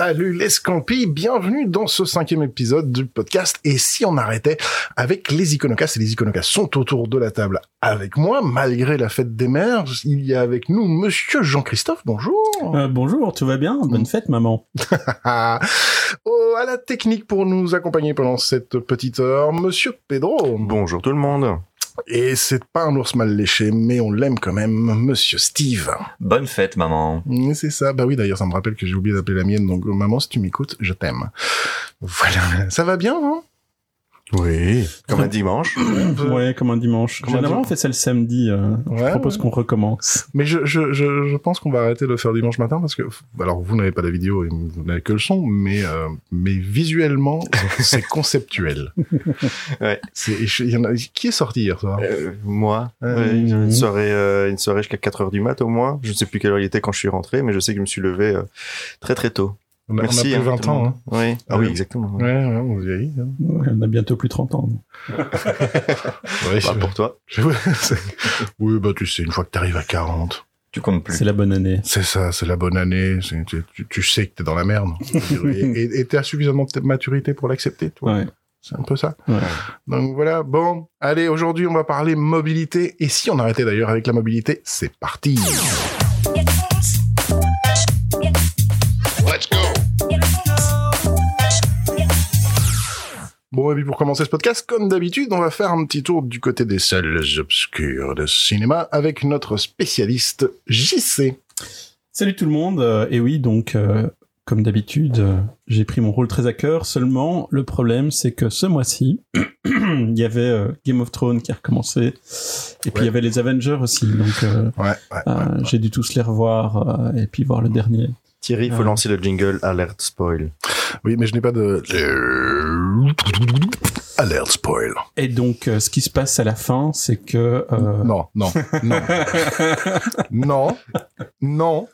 Salut les Scampis, bienvenue dans ce cinquième épisode du podcast. Et si on arrêtait avec les iconocastes, et les iconocastes sont autour de la table avec moi, malgré la fête des mères, il y a avec nous Monsieur Jean-Christophe, bonjour. Euh, Bonjour, tout va bien? Bonne fête maman. Oh, À la technique pour nous accompagner pendant cette petite heure, Monsieur Pedro. Bonjour tout le monde et c'est pas un ours mal léché, mais on l'aime quand même, Monsieur Steve. Bonne fête, maman. C'est ça. Bah oui, d'ailleurs, ça me rappelle que j'ai oublié d'appeler la mienne. Donc, maman, si tu m'écoutes, je t'aime. Voilà. Ça va bien, hein? Oui, comme un dimanche. ouais, comme un dimanche. Généralement, on fait ça le samedi. Euh, je propose qu'on recommence. Mais je, je, je, je pense qu'on va arrêter de le faire dimanche matin parce que, alors, vous n'avez pas la vidéo et vous n'avez que le son, mais, euh, mais visuellement, c'est conceptuel. ouais. C'est, y en a, qui est sorti hier soir? Euh, Moi. une soirée, euh, une soirée jusqu'à 4 heures du mat au moins. Je ne sais plus quelle heure il était quand je suis rentré, mais je sais que je me suis levé euh, très très tôt. On a, Merci, on a plus 20 hein, ans. Hein. Oui. Ah oui, exactement. Ouais, ouais, on vieillit. Hein. on a bientôt plus 30 ans. ouais, bah, pour toi. oui, bah tu sais, une fois que tu arrives à 40, tu comptes plus. C'est la bonne année. C'est ça, c'est la bonne année. Tu, tu, tu, sais que t'es dans la merde. et t'as suffisamment de maturité pour l'accepter, toi. Ouais. C'est un peu ça. Ouais. Donc voilà, bon, allez, aujourd'hui on va parler mobilité. Et si on arrêtait d'ailleurs avec la mobilité, c'est parti. Bon, et puis pour commencer ce podcast, comme d'habitude, on va faire un petit tour du côté des salles obscures de cinéma avec notre spécialiste JC. Salut tout le monde. Euh, et oui, donc, euh, comme d'habitude, euh, j'ai pris mon rôle très à cœur. Seulement, le problème, c'est que ce mois-ci, il y avait Game of Thrones qui a recommencé. Et puis, il y avait les Avengers aussi. Donc, ouais, j'ai dû tous les revoir et puis voir le dernier. Thierry, il faut lancer le jingle Alert Spoil. Oui, mais je n'ai pas de... Alert Spoil. Et donc, euh, ce qui se passe à la fin, c'est que... Euh... Non, non, non. non, non,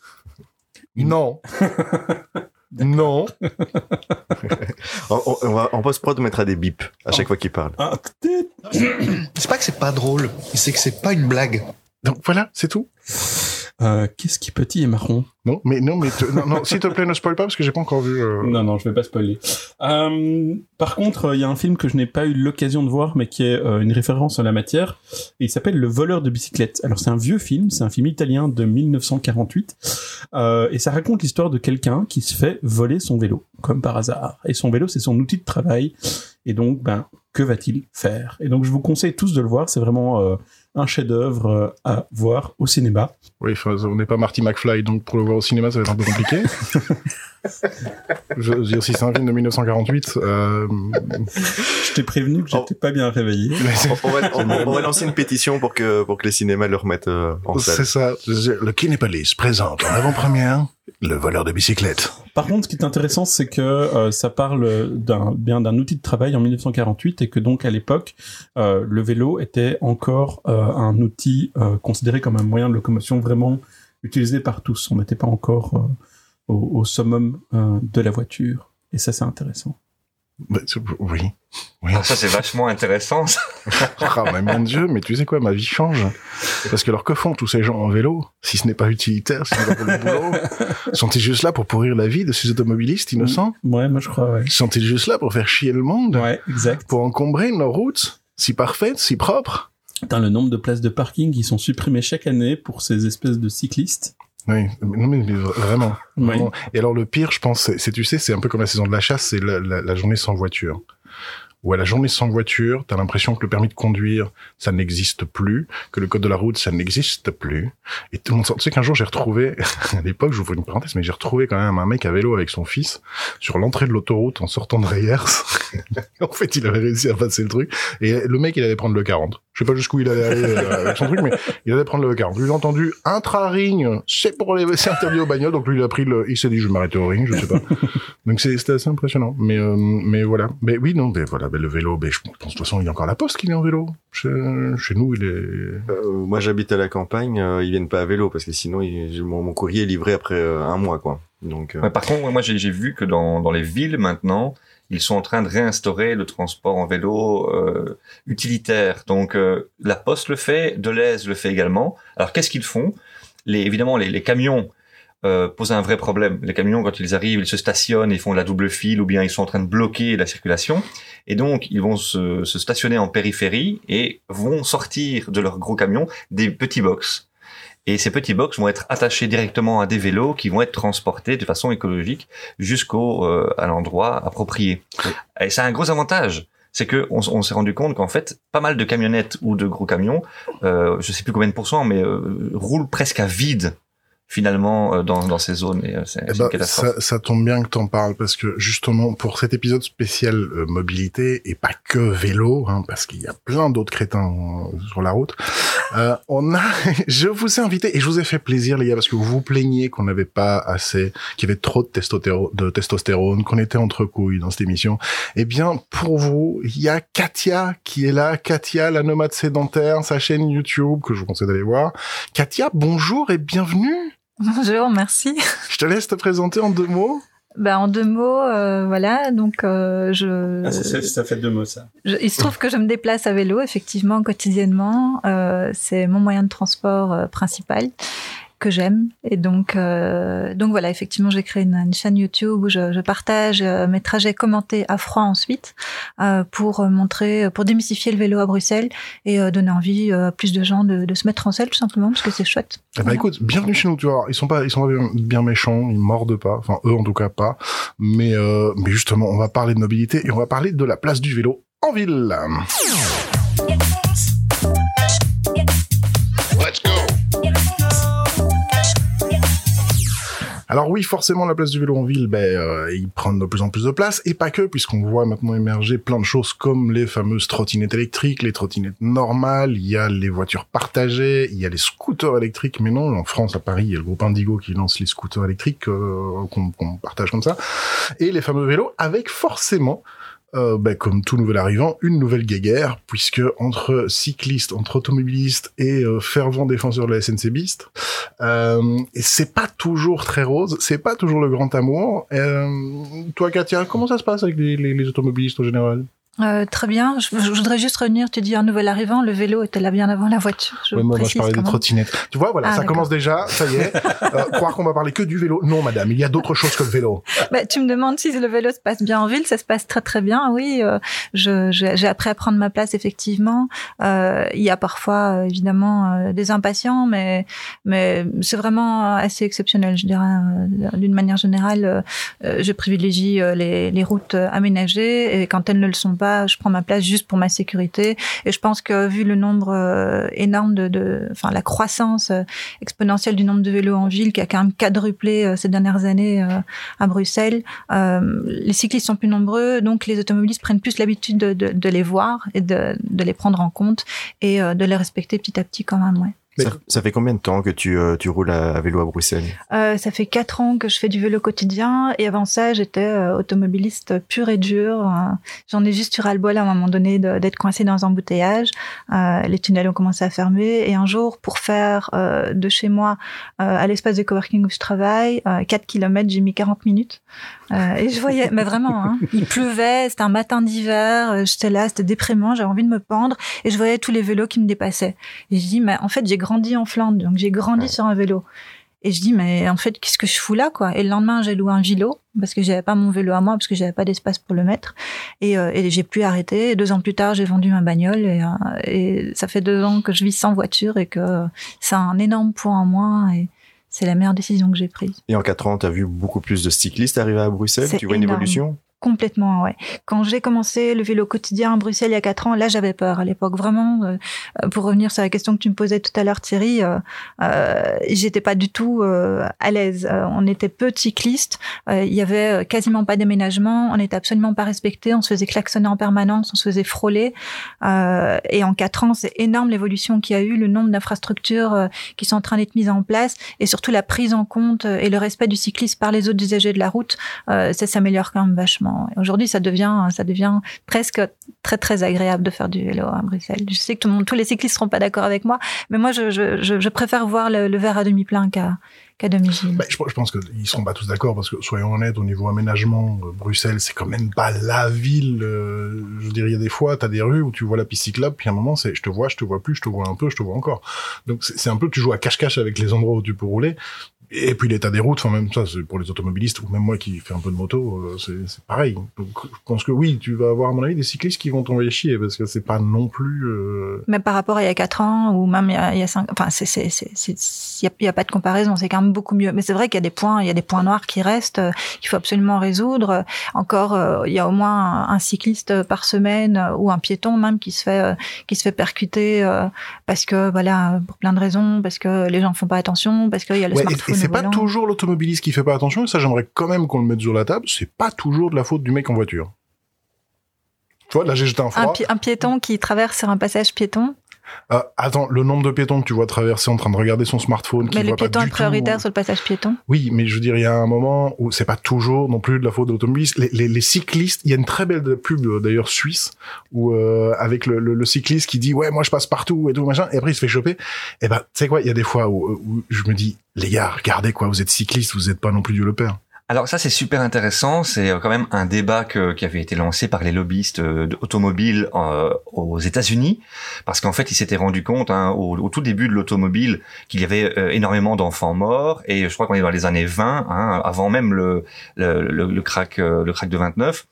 non. Non. on, on, va, on post-prod mettra des bips à chaque fois qu'il parle. Ah, c'est pas que c'est pas drôle, c'est que c'est pas une blague. Donc voilà, c'est tout. Euh, Qu'est-ce qui petit et marron Non, mais non, mais non, non s'il te plaît, ne spoil pas parce que j'ai pas encore vu. Euh... Non, non, je vais pas spoiler. Euh, par contre, il y a un film que je n'ai pas eu l'occasion de voir, mais qui est une référence en la matière. Et il s'appelle Le voleur de bicyclette. Alors c'est un vieux film, c'est un film italien de 1948, euh, et ça raconte l'histoire de quelqu'un qui se fait voler son vélo, comme par hasard. Et son vélo, c'est son outil de travail. Et donc, ben, que va-t-il faire? Et donc, je vous conseille tous de le voir. C'est vraiment un chef-d'œuvre euh, à voir au cinéma. Oui, on n'est pas Marty McFly, donc pour le voir au cinéma, ça va être un peu compliqué. je veux dire, si c'est un film de 1948... Euh... Je t'ai prévenu que j'étais pas bien réveillé. on, va, on, va, lancer une pétition pour que, pour que les cinémas le remettent euh, en salle. C'est ça. Le Kinépolis présente en avant-première le voleur de bicyclette. Par contre, ce qui est intéressant, c'est que euh, ça parle d'un bien d'un outil de travail en 1948 et que donc à l'époque, euh, le vélo était encore euh, un outil euh, considéré comme un moyen de locomotion vraiment utilisé par tous. On n'était pas encore euh, au, au, summum de la voiture. Et ça, c'est intéressant. Bah, oui. oui. Ah, ça, c'est vachement intéressant. ah, mais mon Dieu, mais tu sais quoi, ma vie change. Parce que alors, que font tous ces gens en vélo, si ce n'est pas utilitaire, si ce n'est pas pour le boulot? Sont-ils juste là pour pourrir la vie de ces automobilistes innocents? Ouais, moi je crois, ouais. Sont-ils juste là pour faire chier le monde? Ouais, exact. Pour encombrer nos routes, si parfaites, si propres? Dans le nombre de places de parking qui sont supprimées chaque année pour ces espèces de cyclistes. Oui, non mais, vraiment, vraiment. Et alors le pire, je pense, c'est tu sais, c'est un peu comme la saison de la chasse, c'est la, la, la, journée sans voiture où à la journée sans voiture, t'as l'impression que le permis de conduire, ça n'existe plus, que le code de la route, ça n'existe plus. Et tout le monde. Tu sais qu'un jour, j'ai retrouvé, à l'époque, je vous fais une parenthèse, mais j'ai retrouvé quand même un mec à vélo avec son fils sur l'entrée de l'autoroute en sortant de Reyers. en fait, il avait réussi à passer le truc. Et le mec, il allait prendre le 40. Je sais pas jusqu'où il allait aller euh, avec son truc, mais il allait prendre le 40. Lui, j'ai entendu intra-ring, c'est pour les, c'est interdit au bagnole. Donc lui, il a pris le, il s'est dit, je vais m'arrêter au ring, je sais pas. donc c'était assez impressionnant. Mais, euh, mais voilà. Mais oui, non, mais voilà le vélo, ben, je pense de toute façon, il y a encore la poste qui vient en vélo. Chez, chez nous, il est. Euh, moi, j'habite à la campagne. Euh, ils viennent pas à vélo parce que sinon, il, mon, mon, courrier est livré après euh, un mois, quoi. Donc. Ouais, par contre, moi, j'ai vu que dans, dans les villes maintenant, ils sont en train de réinstaurer le transport en vélo euh, utilitaire. Donc, euh, la Poste le fait, Deleuze le fait également. Alors, qu'est-ce qu'ils font? Les, Évidemment, les, les camions euh, pose un vrai problème. Les camions, quand ils arrivent, ils se stationnent, ils font la double file, ou bien ils sont en train de bloquer la circulation. Et donc, ils vont se, se stationner en périphérie et vont sortir de leur gros camion des petits box. Et ces petits box vont être attachés directement à des vélos qui vont être transportés de façon écologique jusqu'au euh, à l'endroit approprié. Et c'est un gros avantage c'est que on, on s'est rendu compte qu'en fait, pas mal de camionnettes ou de gros camions, euh, je sais plus combien de pourcents, mais euh, roulent presque à vide finalement euh, dans, dans ces zones et euh, c'est Eh c'est ben, ça, ça tombe bien que t'en parles parce que justement pour cet épisode spécial euh, mobilité et pas que vélo, hein, parce qu'il y a plein d'autres crétins euh, sur la route, euh, on a, je vous ai invité et je vous ai fait plaisir les gars parce que vous vous plaignez qu'on n'avait pas assez, qu'il y avait trop de, testotéro- de testostérone, qu'on était entre couilles dans cette émission. Eh bien pour vous, il y a Katia qui est là, Katia la nomade sédentaire, sa chaîne YouTube que je vous conseille d'aller voir. Katia, bonjour et bienvenue. Bonjour, merci. Je te laisse te présenter en deux mots. Ben, en deux mots, euh, voilà, donc euh, je, Ah, ça, ça- ça fait deux mots, ça. je- il se trouve que je me déplace à vélo, effectivement, quotidiennement. Euh, c'est mon moyen de transport euh, principal que j'aime. Et donc, euh, donc voilà, effectivement, j'ai créé une, une chaîne YouTube où je, je partage euh, mes trajets commentés à froid ensuite euh, pour montrer, pour démystifier le vélo à Bruxelles et donner envie à plus de gens de, de se mettre en selle, tout simplement, parce que c'est chouette. Eh ben Voilà. écoute, bienvenue chez nous. Tu vois, ils sont pas, ils sont pas bien, bien méchants, ils mordent pas. Enfin, eux en tout cas pas. Mais, mais justement, on va parler de mobilité et on va parler de la place du vélo en ville. Alors oui, forcément, la place du vélo en ville, ben, euh, ils prennent de plus en plus de place, et pas que, puisqu'on voit maintenant émerger plein de choses comme les fameuses trottinettes électriques, les trottinettes normales, il y a les voitures partagées, il y a les scooters électriques, mais non, en France, à Paris, il y a le groupe Indigo qui lance les scooters électriques euh, qu'on partage comme ça, et les fameux vélos, avec forcément euh, ben, comme tout nouvel arrivant, une nouvelle guéguerre, puisque entre cyclistes, entre automobilistes et euh, fervents défenseurs de la SNCBiste, euh, c'est pas toujours très rose, c'est pas toujours le grand amour. Euh, toi, Katia, comment ça se passe avec les, les, les automobilistes en général? Euh, très bien. Je, je voudrais juste revenir. Tu dis un nouvel arrivant. Le vélo était là bien avant la voiture. Je Ouais, moi, moi, je parlais des trottinettes. Tu vois, voilà, Ah, ça commence déjà, ça y est. Euh, croire qu'on va parler que du vélo. Non, madame, il y a d'autres choses que le vélo. Bah, tu me demandes si le vélo se passe bien en ville. Ça se passe très très bien. Oui, euh, je- je- j'ai appris à prendre ma place effectivement. Euh, il y a parfois euh, évidemment des impatients, mais mais c'est vraiment assez exceptionnel, je dirais. D'une manière générale, je privilégie les, les routes aménagées et quand elles ne le sont pas, je prends ma place juste pour ma sécurité. Et je pense que vu le nombre euh, énorme de, enfin la croissance euh, exponentielle du nombre de vélos en ville qui a quand même quadruplé euh, ces dernières années à Bruxelles, les cyclistes sont plus nombreux, donc les automobilistes prennent plus l'habitude de, les voir et de, les prendre en compte et de les respecter petit à petit quand même. Ouais. Ça, ça fait combien de temps que tu, euh, tu roules à, à vélo à Bruxelles? Euh, ça fait quatre ans que je fais du vélo quotidien et avant ça, j'étais euh, automobiliste pur et dur. Euh, J'en ai juste eu ras-le-bol à un moment donné d'être coincé dans un embouteillage. Euh, les tunnels ont commencé à fermer et un jour, pour faire euh, de chez moi euh, à l'espace de coworking où je travaille, euh, 4 km, j'ai mis 40 minutes. Euh, et je voyais, mais vraiment, hein, il pleuvait, c'était un matin d'hiver, euh, j'étais là, c'était déprimant, j'avais envie de me pendre et je voyais tous les vélos qui me dépassaient. Et je dis, mais en fait, j'ai grandi en Flandre, donc j'ai grandi Ouais. sur un vélo. Et je dis, mais en fait, qu'est-ce que je fous là, quoi? Et le lendemain, j'ai loué un gilo parce que j'avais pas mon vélo à moi, parce que j'avais pas d'espace pour le mettre. Et, euh, et j'ai pu arrêter. Et deux ans plus tard, j'ai vendu ma bagnole. Et, euh, et ça fait deux ans que je vis sans voiture et que c'est un énorme point en moins. Et c'est la meilleure décision que j'ai prise. Et en 4 ans, tu as vu beaucoup plus de cyclistes arriver à Bruxelles? Tu vois une évolution? Complètement, ouais. Quand j'ai commencé le vélo quotidien à Bruxelles il y a quatre ans, là j'avais peur à l'époque. Vraiment, euh, euh, pour revenir sur la question que tu me posais tout à l'heure, Thierry, euh, j'étais pas du tout à l'aise. On était peu de cyclistes, il y avait quasiment pas d'aménagement, on n'était absolument pas respecté, on se faisait klaxonner en permanence, on se faisait frôler. Et en quatre ans, c'est énorme l'évolution qu'il y a eu, le nombre d'infrastructures qui sont en train d'être mises en place, et surtout la prise en compte et le respect du cycliste par les autres usagers de la route ça s'améliore quand même vachement. Aujourd'hui, ça devient, ça devient presque très très agréable de faire du vélo à Bruxelles. Je sais que tous les cyclistes seront pas d'accord avec moi, mais moi, je, préfère voir le, verre à demi plein qu'à qu'à demi vide. Bah, je, pense qu'ils seront pas tous d'accord parce que soyons honnêtes au niveau aménagement, euh, Bruxelles c'est quand même pas la ville. euh, je a des fois, t'as des rues où tu vois la piste cyclable, puis à un moment c'est je te vois, je te vois plus, je te vois un peu, je te vois encore. Donc c'est un peu tu joues à cache-cache avec les endroits où tu peux rouler. Et puis l'état des routes, enfin même ça, c'est pour les automobilistes ou même moi qui fais un peu de moto, euh, c'est c'est pareil. Donc je pense que oui, tu vas avoir à mon avis des cyclistes qui vont t'envoyer chier parce que c'est pas non plus. euh, Même par rapport à il y a 4 ans ou même il y a, il y a 5 enfin c'est c'est c'est il y a, y a pas de comparaison, c'est quand même beaucoup mieux. Mais c'est vrai qu'il y a des points, il y a des points noirs qui restent euh, qu'il faut absolument résoudre. Encore euh, il y a au moins un, cycliste par semaine ou un piéton même qui se fait qui se fait percuter euh, parce que voilà pour plein de raisons, parce que les gens font pas attention, parce qu'il y a le Ouais, et- smartphone et c'est pas toujours l'automobiliste qui fait pas attention, et ça j'aimerais quand même qu'on le mette sur la table, c'est pas toujours de la faute du mec en voiture. Tu vois, là j'ai jeté un un, froid. pi- un piéton qui traverse sur un passage piéton, Ah, attends, le nombre de piétons que tu vois traverser en train de regarder son smartphone, qui mais le voit pas piéton du est prioritaire tout- sur le passage piéton. Oui, mais je veux dire, il y a un moment où c'est pas toujours non plus de la faute de l'automobiliste. Les, les, les cyclistes, il y a une très belle pub euh, d'ailleurs suisse où euh, avec le, le, le cycliste qui dit ouais moi je passe partout et tout machin et après il se fait choper. Et ben tu sais quoi, il y a des fois où, où je me dis les gars regardez quoi, vous êtes cycliste, vous êtes pas non plus Dieu le père. Alors ça c'est super intéressant, c'est euh, quand même un débat que- qui avait été lancé par les lobbyistes euh, automobiles euh, aux États-Unis, parce qu'en fait ils s'étaient rendus compte hein, au, tout début de l'automobile qu'il y avait euh, énormément d'enfants morts, et je crois qu'on est dans les années 20, hein, avant même le, le, le, le crack le crack de 29,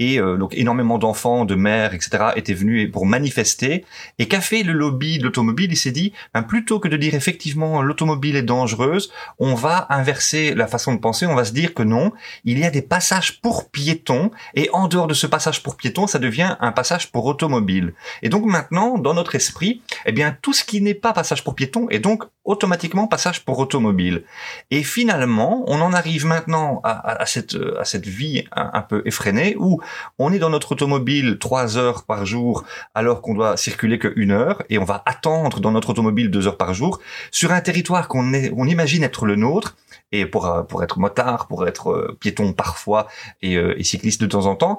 et euh, donc énormément d'enfants, de mères, etc. étaient venus pour manifester. Et qu'a fait le lobby de l'automobile? Il s'est dit, ben, plutôt que de dire effectivement l'automobile est dangereuse, on va inverser la façon de penser, on va se dire que non, il y a des passages pour piétons, et en dehors de ce passage pour piétons, ça devient un passage pour automobile. Et donc maintenant, dans notre esprit, eh bien tout ce qui n'est pas passage pour piétons est donc automatiquement passage pour automobile. Et finalement, on en arrive maintenant à, cette, à cette vie un, peu effrénée où on est dans notre automobile trois heures par jour alors qu'on doit circuler que une heure et on va attendre dans notre automobile deux heures par jour sur un territoire qu'on imagine être le nôtre et pour euh, pour être motard, pour être euh, piéton parfois et, euh, et cycliste de temps en temps,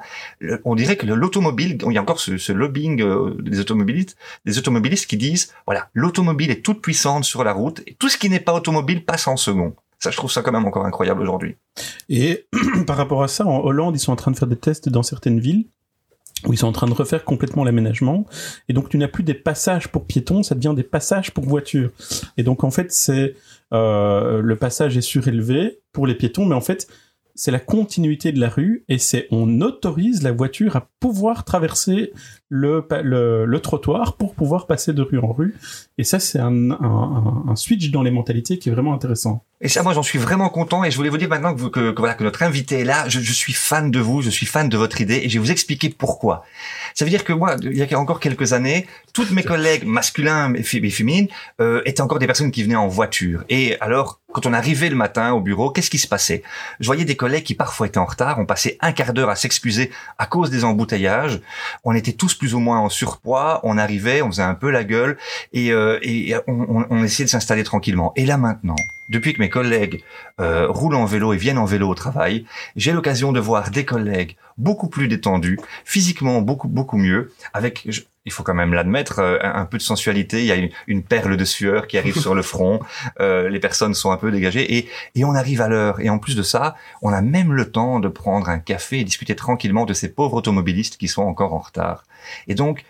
on dirait que le- l'automobile, il y a encore ce, ce lobbying des automobilistes, des automobilistes qui disent voilà l'automobile est toute puissante sur la route et tout ce qui n'est pas automobile passe en second. Ça, je trouve ça quand même encore incroyable aujourd'hui. Et par rapport à ça, en Hollande, ils sont en train de faire des tests dans certaines villes où ils sont en train de refaire complètement l'aménagement. Et donc, tu n'as plus des passages pour piétons, ça devient des passages pour voitures. Et donc, en fait, c'est euh, le passage est surélevé pour les piétons, mais en fait, c'est la continuité de la rue et c'est on autorise la voiture à pouvoir traverser le, le, le trottoir pour pouvoir passer de rue en rue. Et ça, c'est un, un, un- switch dans les mentalités qui est vraiment intéressant. Et ça, moi, j'en suis vraiment content. Et je voulais vous dire maintenant que, que, que voilà, que notre invité est là. Je, je suis fan de vous, je suis fan de votre idée, et je vais vous expliquer pourquoi. Ça veut dire que moi, il y a encore quelques années, toutes mes collègues masculins et féminines euh, étaient encore des personnes qui venaient en voiture. Et alors, quand on arrivait le matin au bureau, qu'est-ce qui se passait? Je voyais des collègues qui parfois étaient en retard. On passait un quart d'heure à s'excuser à cause des embouteillages. On était tous plus ou moins en surpoids. On arrivait, on faisait un peu la gueule, et, euh, on, essayait de s'installer tranquillement. Et là maintenant, depuis que mes collègues euh, roulent en vélo et viennent en vélo au travail, j'ai l'occasion de voir des collègues beaucoup plus détendus, physiquement beaucoup beaucoup mieux, avec, il faut quand même l'admettre, euh, un, un peu de sensualité. Il y a une, une perle de sueur qui arrive sur le front. euh, les personnes sont un peu dégagées et, et on arrive à l'heure. Et en plus de ça, on a même le temps de prendre un café et discuter tranquillement de ces pauvres automobilistes qui sont encore en retard. Et donc,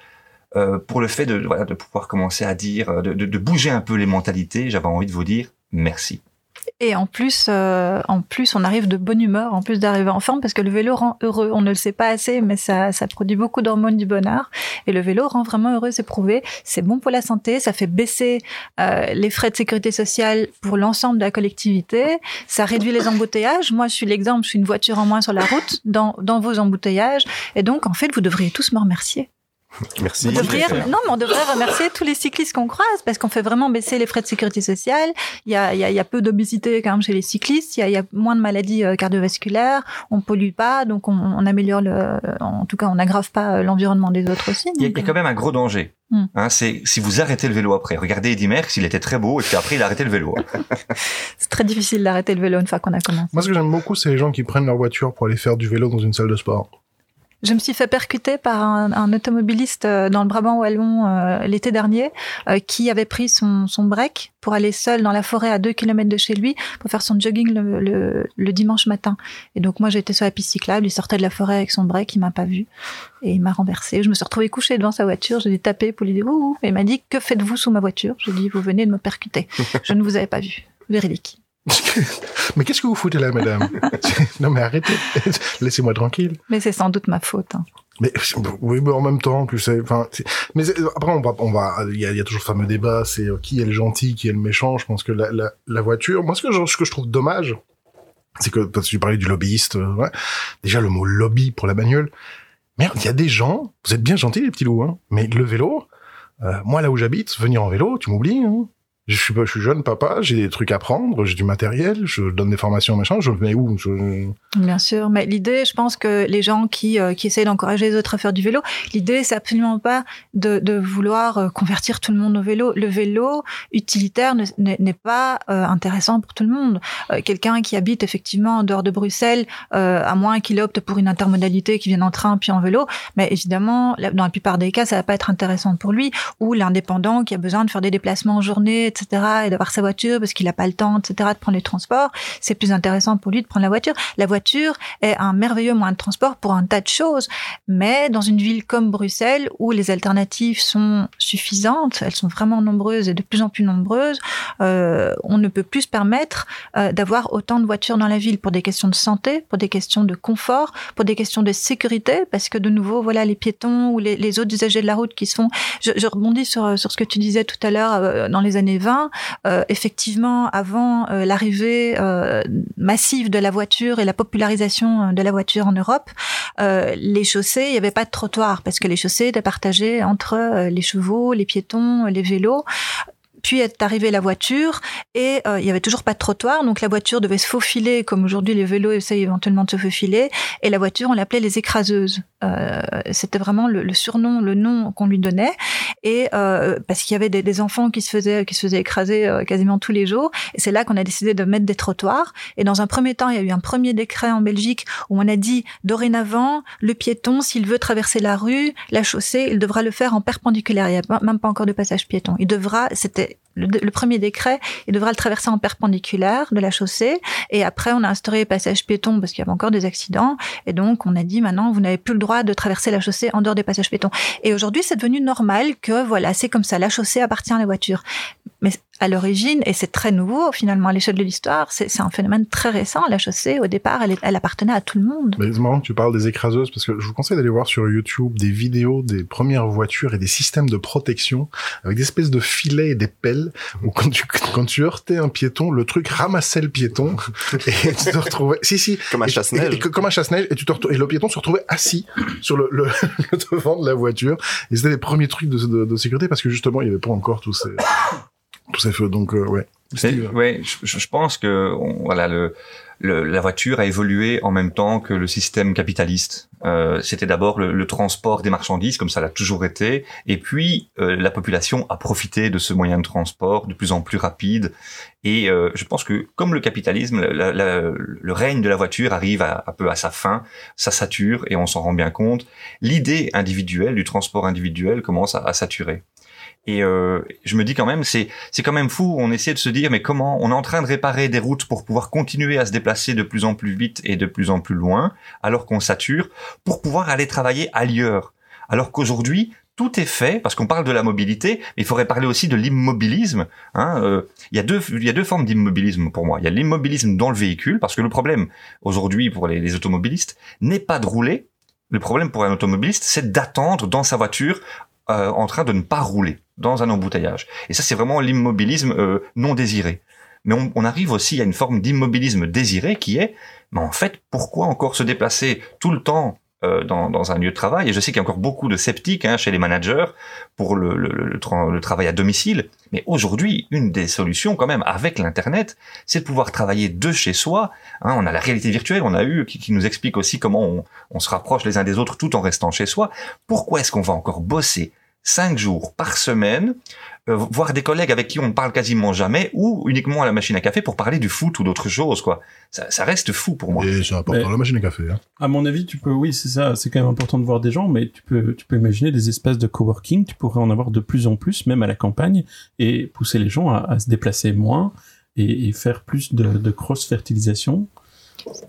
euh, pour le fait de, voilà, de pouvoir commencer à dire, euh, de, de, de bouger un peu les mentalités, j'avais envie de vous dire merci. Et en plus, euh, en plus, on arrive de bonne humeur, en plus d'arriver en forme, parce que le vélo rend heureux. On ne le sait pas assez, mais ça, ça produit beaucoup d'hormones du bonheur. Et le vélo rend vraiment heureux, c'est prouvé. C'est bon pour la santé, ça fait baisser euh, les frais de sécurité sociale pour l'ensemble de la collectivité. Ça réduit les embouteillages. Moi, je suis l'exemple, je suis une voiture en moins sur la route, dans, dans vos embouteillages. Et donc, en fait, vous devriez tous me remercier. Merci. Devriez- non, mais on devrait remercier tous les cyclistes qu'on croise parce qu'on fait vraiment baisser les frais de sécurité sociale. Il y a, il y a, il y a peu d'obésité quand même chez les cyclistes. Il y a, il y a moins de maladies euh, cardiovasculaires. On pollue pas, donc on, on améliore le, en tout cas, on n'aggrave pas euh, l'environnement des autres aussi. Il y, a, quand même un gros danger. Hmm. Hein, c'est si vous arrêtez le vélo après. Regardez Eddie Merckx, il était très beau, et puis après il a arrêté le vélo. euh, c'est très difficile d'arrêter le vélo une fois qu'on a commencé. Moi ce que j'aime beaucoup c'est les gens qui prennent leur voiture pour aller faire du vélo dans une salle de sport. Je me suis fait percuter par un, un automobiliste euh, dans le Brabant wallon euh, l'été dernier euh, qui avait pris son, son break pour aller seul dans la forêt à deux kilomètres de chez lui pour faire son jogging le, le, le dimanche matin. Et donc moi j'étais sur la piste cyclable, il sortait de la forêt avec son break, il m'a pas vu et il m'a renversé. Je me suis retrouvée couchée devant sa voiture, j'ai tapé pour lui dire ouh, et il m'a dit que faites-vous sous ma voiture? Je lui ai dit vous venez de me percuter, je ne vous avais pas vu. Véridique. mais qu'est-ce que vous foutez là, madame Non, mais arrêtez. Laissez-moi tranquille. Mais c'est sans doute ma faute. Hein. Mais oui, mais en même temps, tu sais, enfin, mais après on va, on va, il y a, y a, toujours le fameux débat, c'est euh, qui est le gentil, qui est le méchant. Je pense que la, la, la voiture, moi ce que je, ce que je trouve dommage, c'est que parce que tu parlais du lobbyiste, euh, ouais, déjà le mot lobby pour la bagnole. Merde, il y a des gens, vous êtes bien gentils les petits loups, hein, mais le vélo, euh, moi là où j'habite, venir en vélo, tu m'oublies. Hein je suis, je suis jeune papa, j'ai des trucs à prendre, j'ai du matériel, je donne des formations, machin, je mets où je... Bien sûr, mais l'idée, je pense que les gens qui, euh, essayent d'encourager les autres à faire du vélo, l'idée, c'est absolument pas de, vouloir euh, convertir tout le monde au vélo. Le vélo utilitaire n'est pas euh, intéressant pour tout le monde. Quelqu'un qui habite effectivement en dehors de Bruxelles, à moins qu'il opte pour une intermodalité qui vienne en train puis en vélo, mais évidemment, dans la plupart des cas, ça va pas être intéressant pour lui. Ou l'indépendant qui a besoin de faire des déplacements en journée, et d'avoir sa voiture parce qu'il n'a pas le temps, etc., de prendre les transports, c'est plus intéressant pour lui de prendre la voiture. La voiture est un merveilleux moyen de transport pour un tas de choses, mais dans une ville comme Bruxelles, où les alternatives sont suffisantes, elles sont vraiment nombreuses et de plus en plus nombreuses, euh, on ne peut plus se permettre euh, d'avoir autant de voitures dans la ville pour des questions de santé, pour des questions de confort, pour des questions de sécurité, parce que de nouveau, voilà, les piétons ou les, autres usagers de la route qui se font. Je, je rebondis sur, sur ce que tu disais tout à l'heure euh, dans les années 20 euh, effectivement, avant euh, l'arrivée euh, massive de la voiture et la popularisation de la voiture en Europe, les chaussées, il n'y avait pas de trottoir parce que les chaussées étaient partagées entre les chevaux, les piétons, les vélos. Puis est arrivée la voiture et euh, il y avait toujours pas de trottoir, donc la voiture devait se faufiler, comme aujourd'hui les vélos essayent éventuellement de se faufiler. Et la voiture, on l'appelait les écraseuses. Euh, C'était vraiment le, le, surnom, le nom qu'on lui donnait. Et euh, parce qu'il y avait des, des, enfants qui se faisaient qui se faisaient écraser euh, quasiment tous les jours. Et c'est là qu'on a décidé de mettre des trottoirs. Et dans un premier temps, il y a eu un premier décret en Belgique où on a dit dorénavant, le piéton, s'il veut traverser la rue, la chaussée, il devra le faire en perpendiculaire. Il n'y a même pas encore de passage piéton. Il devra, c'était le, premier décret, il devra le traverser en perpendiculaire de la chaussée. Et après, on a instauré les passages piétons parce qu'il y avait encore des accidents. Et donc, on a dit maintenant, vous n'avez plus le droit de traverser la chaussée en dehors des passages piétons. Et aujourd'hui, c'est devenu normal que, voilà, c'est comme ça. La chaussée appartient à la voiture. Mais à l'origine, et c'est très nouveau finalement à l'échelle de l'histoire, c'est un phénomène très récent. La chaussée, au départ, elle, elle appartenait à tout le monde. Mais c'est marrant que tu parles des écraseuses parce que je vous conseille d'aller voir sur YouTube des vidéos des premières voitures et des systèmes de protection avec des espèces de filets et des pelles où quand tu, quand tu heurtais un piéton, le truc ramassait le piéton et tu te retrouvais, si, si. Comme un chasse-neige. Comme un chasse-neige et tu te et le piéton se retrouvait assis sur le, le, le devant de la voiture et c'était les premiers trucs de, de, de sécurité parce que justement, il n'y avait pas encore tous ces, ces feux. Donc, euh, ouais. Ouais, je, je, pense que on, voilà le, le, la voiture a évolué en même temps que le système capitaliste. Euh, C'était d'abord le, le, transport des marchandises, comme ça l'a toujours été, et puis euh, la population a profité de ce moyen de transport de plus en plus rapide. Et euh, je pense que comme le capitalisme, la, la, le règne de la voiture arrive à, un peu à sa fin, ça sature et on s'en rend bien compte. L'idée individuelle du transport individuel commence à, à saturer. Et euh, je me dis quand même, c'est c'est quand même fou. On essaie de se dire, mais comment On est en train de réparer des routes pour pouvoir continuer à se déplacer de plus en plus vite et de plus en plus loin, alors qu'on sature, pour pouvoir aller travailler ailleurs. Alors qu'aujourd'hui, tout est fait parce qu'on parle de la mobilité, mais il faudrait parler aussi de l'immobilisme. Hein, euh, il y a deux il y a deux formes d'immobilisme pour moi. Il y a l'immobilisme dans le véhicule parce que le problème aujourd'hui pour les, les automobilistes n'est pas de rouler. Le problème pour un automobiliste, c'est d'attendre dans sa voiture euh, en train de ne pas rouler dans un embouteillage. Et ça, c'est vraiment l'immobilisme euh, non désiré. Mais on, on, arrive aussi à une forme d'immobilisme désiré qui est, mais en fait, pourquoi encore se déplacer tout le temps euh, dans, dans, un lieu de travail Et je sais qu'il y a encore beaucoup de sceptiques hein, chez les managers pour le, le, le, le travail à domicile. Mais aujourd'hui, une des solutions quand même avec l'Internet, c'est de pouvoir travailler de chez soi. Hein, on a la réalité virtuelle, on a eu qui, qui nous explique aussi comment on, on se rapproche les uns des autres tout en restant chez soi. Pourquoi est-ce qu'on va encore bosser cinq jours par semaine, voir des collègues avec qui on ne parle quasiment jamais, ou uniquement à la machine à café pour parler du foot ou d'autres choses, quoi. Ça, ça, reste fou pour moi. Et c'est important mais, la machine à café. Hein. À mon avis, tu peux, oui, c'est ça, c'est quand même important de voir des gens, mais tu peux, tu peux imaginer des espaces de coworking, tu pourrais en avoir de plus en plus, même à la campagne, et pousser les gens à, à se déplacer moins et, et faire plus de, de cross-fertilisation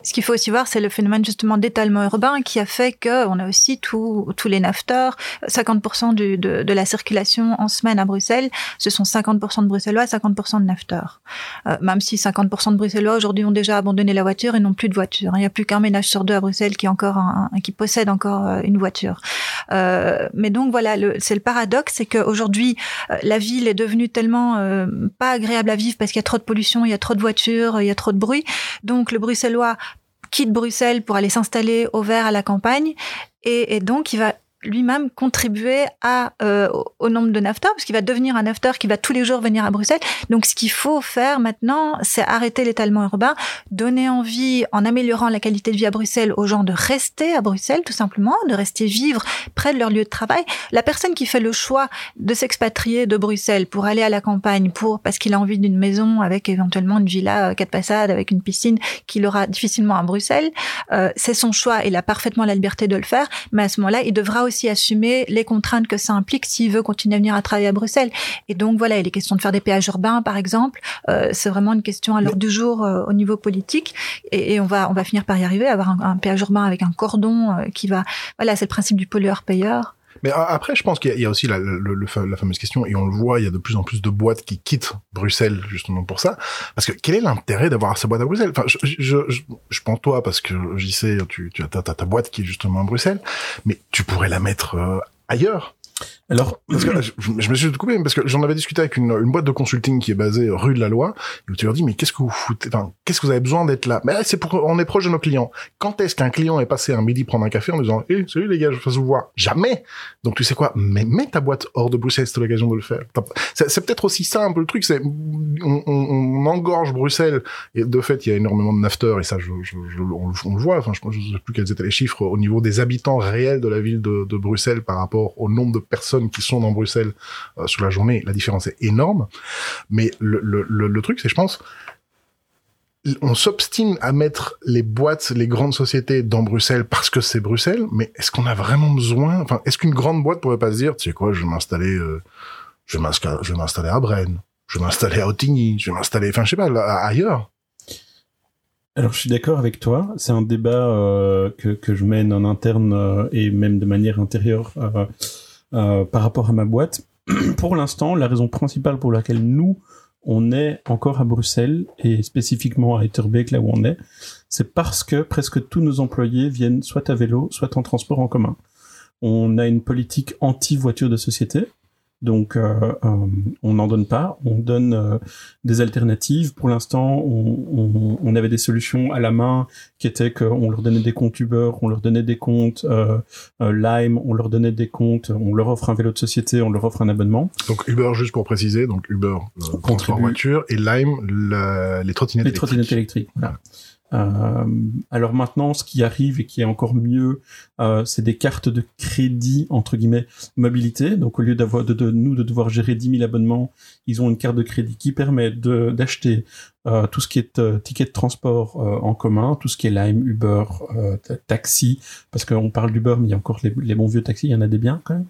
Ce qu'il faut aussi voir, c'est le phénomène justement d'étalement urbain qui a fait qu'on a aussi tous les nafteurs. 50% de, la circulation en semaine à Bruxelles, ce sont 50% de Bruxellois, 50% de nafteurs. Euh, même si 50% de Bruxellois aujourd'hui ont déjà abandonné la voiture et n'ont plus de voiture. Il n'y a plus qu'un ménage sur deux à Bruxelles qui, encore qui possède encore euh, une voiture. Euh, mais donc voilà, c'est le paradoxe, c'est qu'aujourd'hui, la ville est devenue tellement pas agréable à vivre parce qu'il y a trop de pollution, il y a trop de voitures, il y a trop de bruit. Donc le bruxellois quitte Bruxelles pour aller s'installer au vert à la campagne. Et, et donc il va lui-même contribuer à, euh, au nombre de nafteurs, parce qu'il va devenir un nafteur qui va tous les jours venir à Bruxelles. Donc, ce qu'il faut faire maintenant, c'est arrêter l'étalement urbain, donner envie, en améliorant la qualité de vie à Bruxelles, aux gens de rester à Bruxelles, tout simplement, de rester vivre près de leur lieu de travail. La personne qui fait le choix de s'expatrier de Bruxelles pour aller à la campagne, pour parce qu'il a envie d'une maison avec éventuellement une villa quatre passades avec une piscine qu'il aura difficilement à Bruxelles, euh, c'est son choix. Il a parfaitement la liberté de le faire, mais à ce moment-là, il devra aussi assumer les contraintes que ça implique s'il veut continuer à venir travailler à Bruxelles. Et donc voilà, il est question de faire des péages urbains, par exemple. Euh, c'est vraiment une question à l'heure du jour euh, au niveau politique. Et, et, on va on va finir par y arriver, avoir un, un péage urbain avec un cordon euh, qui va. Voilà, c'est le principe du pollueur-payeur. Mais après, je pense qu'il y, a aussi la, la, fameuse question, et on le voit, il y a de plus en plus de boîtes qui quittent Bruxelles justement pour ça. Parce que quel est l'intérêt d'avoir sa boîte à Bruxelles? Enfin, je, je, je, je, pense toi parce que j'y sais, tu, tu as ta, ta, boîte qui est justement à Bruxelles, mais tu pourrais la mettre euh, ailleurs. Alors, je, me suis coupé parce que j'en avais discuté avec une, boîte de consulting qui est basée rue de la Loi, et tu leur dis mais qu'est-ce que vous foutez, enfin, qu'est-ce que vous avez besoin d'être là? Mais c'est pour on est proche de nos clients. Quand est-ce qu'un client est passé un midi prendre un café en disant "Eh, salut les gars, je vous voir." Jamais. Donc tu sais quoi? Mais mets ta boîte hors de Bruxelles, c'est l'occasion de le faire. C'est peut-être aussi peu le truc, c'est on, on, on, engorge Bruxelles et de fait il y a énormément de nafteurs et ça je, je, on, le voit. Enfin, je, je sais plus quels étaient les chiffres au niveau des habitants réels de la ville de, de Bruxelles par rapport au nombre de personnes qui sont dans Bruxelles euh, sur la journée, la différence est énorme. Mais le, truc, c'est, je pense, on s'obstine à mettre les boîtes, les grandes sociétés dans Bruxelles parce que c'est Bruxelles, mais est-ce qu'on a vraiment besoin Enfin, est-ce qu'une grande boîte pourrait pas se dire, tu sais quoi, je vais m'installer, euh, je m'installer à Brenne, je vais m'installer à Ottigny, je vais m'installer, enfin, je sais pas, ailleurs? Alors je suis d'accord avec toi. C'est un débat euh, que, que je mène en interne euh, et même de manière intérieure euh, euh, par rapport à ma boîte. pour l'instant, la raison principale pour laquelle nous, on est encore à Bruxelles et spécifiquement à Etterbeek, là où on est, c'est parce que presque tous nos employés viennent soit à vélo, soit en transport en commun. On a une politique anti-voiture de société, donc, euh, euh, on n'en donne pas. On donne euh, des alternatives. Pour l'instant, on, on, on, avait des solutions à la main qui étaient qu'on leur donnait des comptes Uber, on leur donnait des comptes euh, euh, Lime, on leur donnait des comptes, on leur offre un vélo de société, on leur offre un abonnement. Donc Uber, juste pour préciser, donc Uber, transport voiture, et Lime, les trottinettes les trottinettes électriques. Voilà. Euh, alors maintenant, ce qui arrive et qui est encore mieux, euh, c'est des cartes de crédit entre guillemets mobilité. Donc au lieu d'avoir de, de, nous de devoir gérer 10 000 abonnements, ils ont une carte de crédit qui permet de d'acheter euh, tout ce qui est euh, ticket de transport euh, en commun, tout ce qui est Lime, Uber, euh, taxi, parce qu'on parle d'Uber, mais il y a encore les, les, bons vieux taxis, il y en a des biens quand même.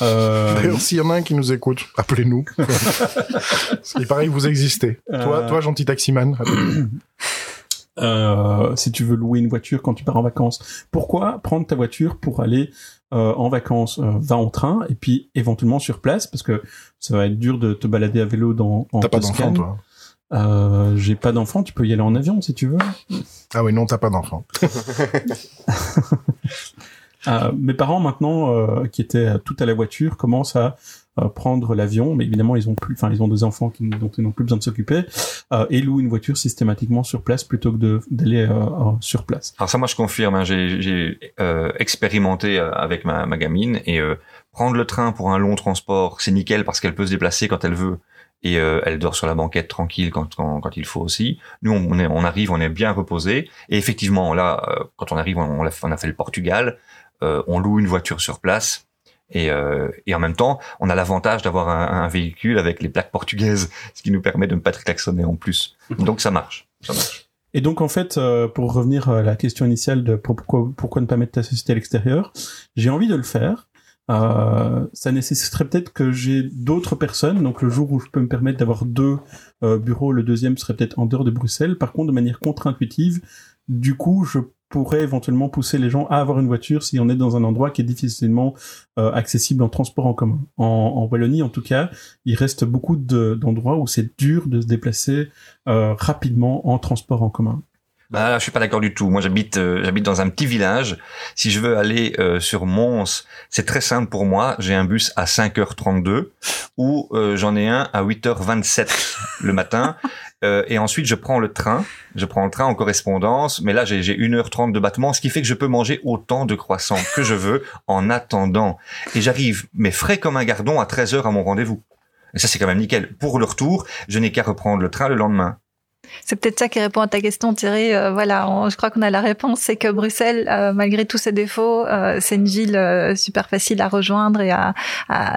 D'ailleurs, s'il y en a un qui nous écoute, appelez-nous. il paraît que vous existez. Toi, toi, gentil taximan. Euh, si tu veux louer une voiture quand tu pars en vacances. Pourquoi prendre ta voiture pour aller euh, en vacances euh, Va en train et puis éventuellement sur place? Parce que ça va être dur de te balader à vélo dans en T'as pas d'enfant toi euh, J'ai pas d'enfant, tu peux y aller en avion si tu veux. Ah oui, non, t'as pas d'enfant. Euh, mes parents maintenant, euh, qui étaient tout à la voiture, commencent à prendre l'avion, mais évidemment ils ont plus, enfin ils ont des enfants qui, dont ils n'ont plus besoin de s'occuper, euh, et louent une voiture systématiquement sur place plutôt que d'aller euh, sur place. Alors ça moi je confirme, hein, j'ai expérimenté avec ma, ma gamine et prendre le train pour un long transport c'est nickel parce qu'elle peut se déplacer quand elle veut et elle dort sur la banquette tranquille quand, quand, quand il faut aussi. Nous, on, est, on arrive, on est bien reposé. Et effectivement, là, quand on arrive, on, on a fait le Portugal. on loue une voiture sur place. Et, euh, et, en même temps, on a l'avantage d'avoir un, un, véhicule avec les plaques portugaises, ce qui nous permet de ne pas être klaxonné en plus. Mhm. Donc ça marche, ça marche. Et donc en fait, euh, pour revenir à la question initiale de pourquoi, pourquoi ne pas mettre ta société à l'extérieur, j'ai envie de le faire. Euh, ça nécessiterait peut-être que j'ai d'autres personnes. Donc le jour où je peux me permettre d'avoir deux euh, bureaux, le deuxième serait peut-être en dehors de Bruxelles. Par contre, de manière contre-intuitive, Du coup, je pourrais éventuellement pousser les gens à avoir une voiture si on est dans un endroit qui est difficilement euh, accessible en transport en commun. En, en, Wallonie, en tout cas, il reste beaucoup d'endroits où c'est dur de se déplacer euh, rapidement en transport en commun. Bah là, je suis pas d'accord du tout. Moi, j'habite, euh, j'habite dans un petit village. Si je veux aller euh, sur Mons, c'est très simple pour moi. J'ai un bus à 5h32 ou euh, j'en ai un à 8h27 le matin. Et ensuite, je prends le train. Je prends le train en correspondance. Mais là, j'ai 1h30 de battement, ce qui fait que je peux manger autant de croissants que je veux en attendant. Et j'arrive, mais frais comme un gardon, à 13h à mon rendez-vous. Et ça, c'est quand même nickel. Pour le retour, je n'ai qu'à reprendre le train le lendemain. C'est peut-être ça qui répond à ta question, Thierry. Euh, voilà, je crois qu'on a la réponse. C'est que Bruxelles, euh, malgré tous ses défauts, euh, c'est une ville super facile à rejoindre et à,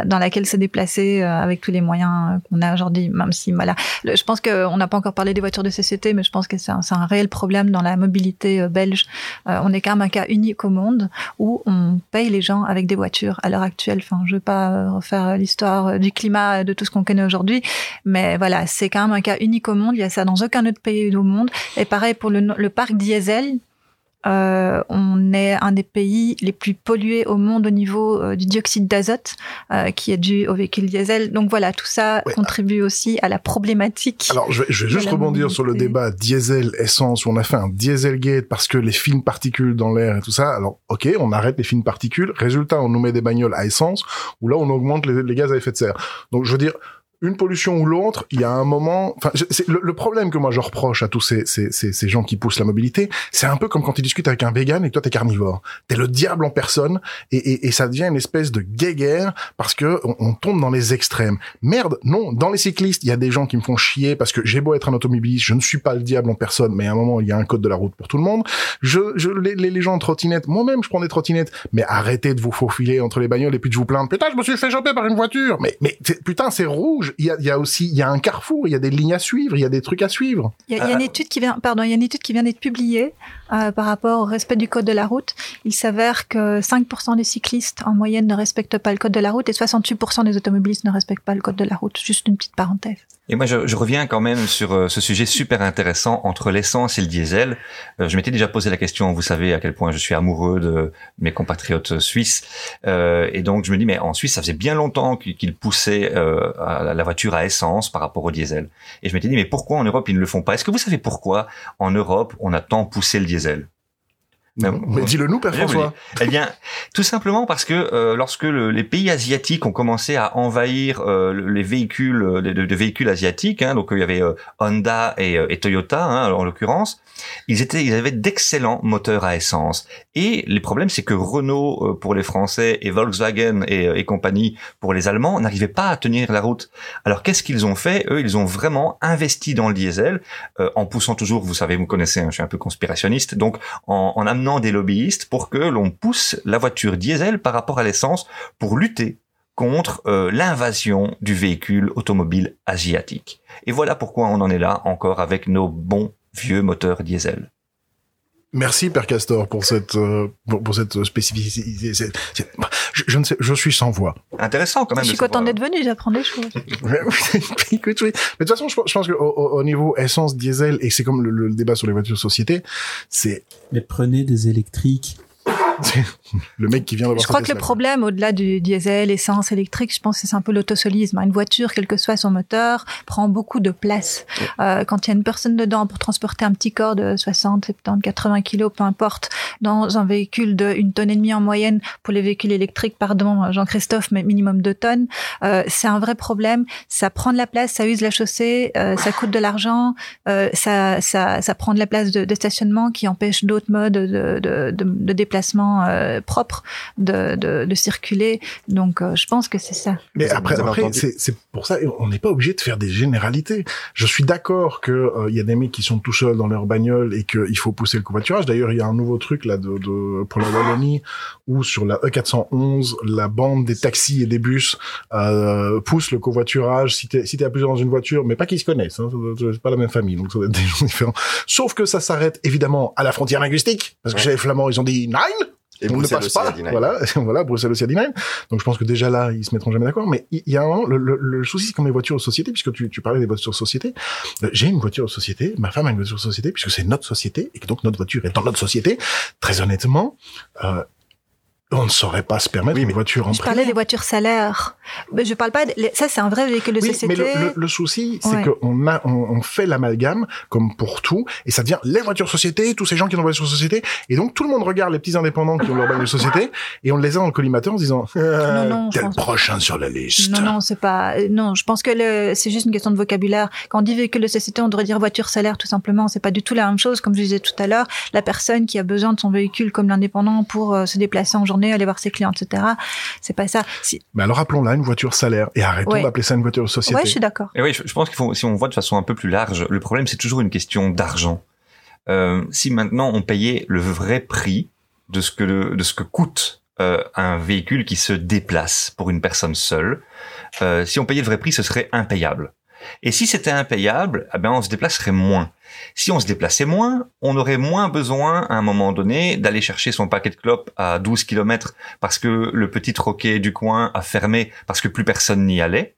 dans laquelle se déplacer avec tous les moyens qu'on a aujourd'hui. Même si, voilà, je pense qu'on n'a pas encore parlé des voitures de société, mais je pense que c'est un, réel problème dans la mobilité belge. on est quand même un cas unique au monde où on paye les gens avec des voitures à l'heure actuelle. Enfin, je veux pas refaire l'histoire du climat, de tout ce qu'on connaît aujourd'hui, mais voilà, c'est quand même un cas unique au monde. Il y a ça dans aucun autre pays au monde. Et pareil pour le, parc diesel. Euh, on est un des pays les plus pollués au monde au niveau euh, du dioxyde d'azote euh, qui est dû aux véhicules diesel. Donc voilà, tout ça contribue aussi à la problématique. Alors je vais, juste rebondir sur le débat diesel essence où on a fait un dieselgate parce que les fines particules dans l'air et tout ça. Alors ok, on arrête les fines particules. Résultat, on nous met des bagnoles à essence où là on augmente les, les gaz à effet de serre. Donc je veux dire une pollution ou l'autre, il y a un moment. Enfin, c'est le, problème que moi je reproche à tous ces, ces, ces, ces gens qui poussent la mobilité, c'est un peu comme quand tu discutes avec un vegan et que toi t'es carnivore. T'es le diable en personne et, et, et, ça devient une espèce de guéguerre parce que on, on, tombe dans les extrêmes. Merde, non. Dans les cyclistes, il y a des gens qui me font chier parce que j'ai beau être un automobiliste, je ne suis pas le diable en personne, mais à un moment il y a un code de la route pour tout le monde. Je, je les, les, gens en trottinette, moi-même je prends des trottinettes, mais arrêtez de vous faufiler entre les bagnoles et puis de vous plaindre. Putain, je me suis fait choper par une voiture. Mais mais putain, c'est rouge il y a, aussi il y a un carrefour, il y a des lignes à suivre, il y a des trucs à suivre. Il y a, une euh, étude qui vient, pardon, il y a une étude qui vient d'être publiée euh, par rapport au respect du code de la route. Il s'avère que 5% des cyclistes en moyenne ne respectent pas le code de la route et 68% des automobilistes ne respectent pas le code de la route. Juste une petite parenthèse. Et moi, je, je reviens quand même sur euh, ce sujet super intéressant entre l'essence et le diesel. Euh, je m'étais déjà posé la question, vous savez à quel point je suis amoureux de mes compatriotes suisses. Euh, et donc, je me dis, mais en Suisse, ça faisait bien longtemps qu'ils poussaient euh, la voiture à essence par rapport au diesel. Et je m'étais dit, mais pourquoi en Europe, ils ne le font pas? Est-ce que vous savez pourquoi en Europe, on a tant poussé le diesel? Mais dis-le nous, Père François. Eh bien, tout simplement parce que euh, lorsque les pays asiatiques ont commencé à envahir euh, les véhicules, euh, de, véhicules asiatiques, hein, donc il y avait Honda et, Toyota hein, en l'occurrence, ils étaient, ils avaient d'excellents moteurs à essence. Et les problèmes, c'est que Renault pour les Français et Volkswagen et, et compagnie pour les Allemands n'arrivaient pas à tenir la route. Alors qu'est-ce qu'ils ont fait? Eux, ils ont vraiment investi dans le diesel en poussant toujours, vous savez, vous connaissez, hein, je suis un peu conspirationniste, donc en, en amenant des lobbyistes pour que l'on pousse la voiture diesel par rapport à l'essence pour lutter contre euh, l'invasion du véhicule automobile asiatique. Et voilà pourquoi on en est là encore avec nos bons vieux moteurs diesel. Merci Père Castor pour cette euh, pour, cette spécificité. Je, ne sais, je suis sans voix. Intéressant quand même. Je suis content d'être venu, j'apprends des choses. Écoute, oui. Mais de toute façon, je, pense que au, niveau essence diesel et c'est comme le, le, débat sur les voitures société, c'est. Mais prenez des électriques. le mec qui vient Je crois que le problème, au-delà du diesel, essence, électrique, je pense que c'est un peu l'autosolisme. Une voiture, quel que soit son moteur, prend beaucoup de place. Euh, quand il y a une personne dedans pour transporter un petit corps de 60, 70, 80 kilos, peu importe, dans un véhicule de une tonne et demie en moyenne pour les véhicules électriques, pardon, Jean-Christophe, mais minimum deux tonnes, euh, c'est un vrai problème. Ça prend de la place, ça use la chaussée, euh, ça coûte de l'argent, euh, ça, ça, ça prend de la place de, de stationnement qui empêche d'autres modes de, de, de, de déplacement euh, propre de, de, de, circuler. Donc, euh, je pense que c'est ça. Mais après, après c'est pour ça, on n'est pas obligé de faire des généralités. Je suis d'accord que euh, il y a des mecs qui sont tout seuls dans leur bagnole et qu'il faut pousser le covoiturage. D'ailleurs, il y a un nouveau truc là de, de pour la Wallonie où sur la E411, la bande des taxis et des bus euh, pousse le covoiturage. Si t'es si es à plusieurs dans une voiture, mais pas qu'ils se connaissent, hein, c'est pas la même famille, donc ça doit être des gens différents. Sauf que ça s'arrête évidemment à la frontière linguistique parce que chez les Flamands, ils ont dit nine Et on ne passe pas. D9. Voilà, voilà, Bruxelles aussi à D9. Donc je pense que déjà là, ils se mettront jamais d'accord. Mais il y a un moment, le, le, le souci, c'est comme les voitures de société, puisque tu, tu parlais des voitures de société. Euh, J'ai une voiture de société, ma femme a une voiture de société, puisque c'est notre société, et que donc notre voiture est dans notre société. Très honnêtement, euh, on ne saurait pas se permettre Oui, une mais voiture en Je parlais des voitures salaires. Mais je parle pas. De... Ça, c'est un vrai véhicule de Oui, société. mais le, le, le souci, c'est Ouais. qu'on a, on, on fait l'amalgame comme pour tout, et ça devient les voitures société, tous ces gens qui ont des voitures société, et donc tout le monde regarde les petits indépendants qui ont leur bagnole société, et on les a dans le collimateur en se disant euh, Non, non, quel François. prochain sur la liste. Non, non, c'est pas. euh, Non, je pense que le... c'est juste une question de vocabulaire. Quand on dit véhicule de société, on devrait dire voiture salaire, tout simplement. C'est pas du tout la même chose. Comme je disais tout à l'heure, la personne qui a besoin de son véhicule comme l'indépendant pour euh, se déplacer en journée, aller voir ses clients, etc. C'est pas ça. Si... Mais alors appelons-la une voiture salaire et arrêtons Ouais. d'appeler ça une voiture de société. Ouais, je suis d'accord. Et oui, je, je pense qu'il faut, si on voit de façon un peu plus large, le problème c'est toujours une question d'argent. Euh, si maintenant on payait le vrai prix de ce que le, de ce que coûte euh, un véhicule qui se déplace pour une personne seule, euh, si on payait le vrai prix, ce serait impayable. Et si c'était impayable, eh ben on se déplacerait moins. Si on se déplaçait moins, on aurait moins besoin à un moment donné d'aller chercher son paquet de clopes à 12 km parce que le petit troquet du coin a fermé parce que plus personne n'y allait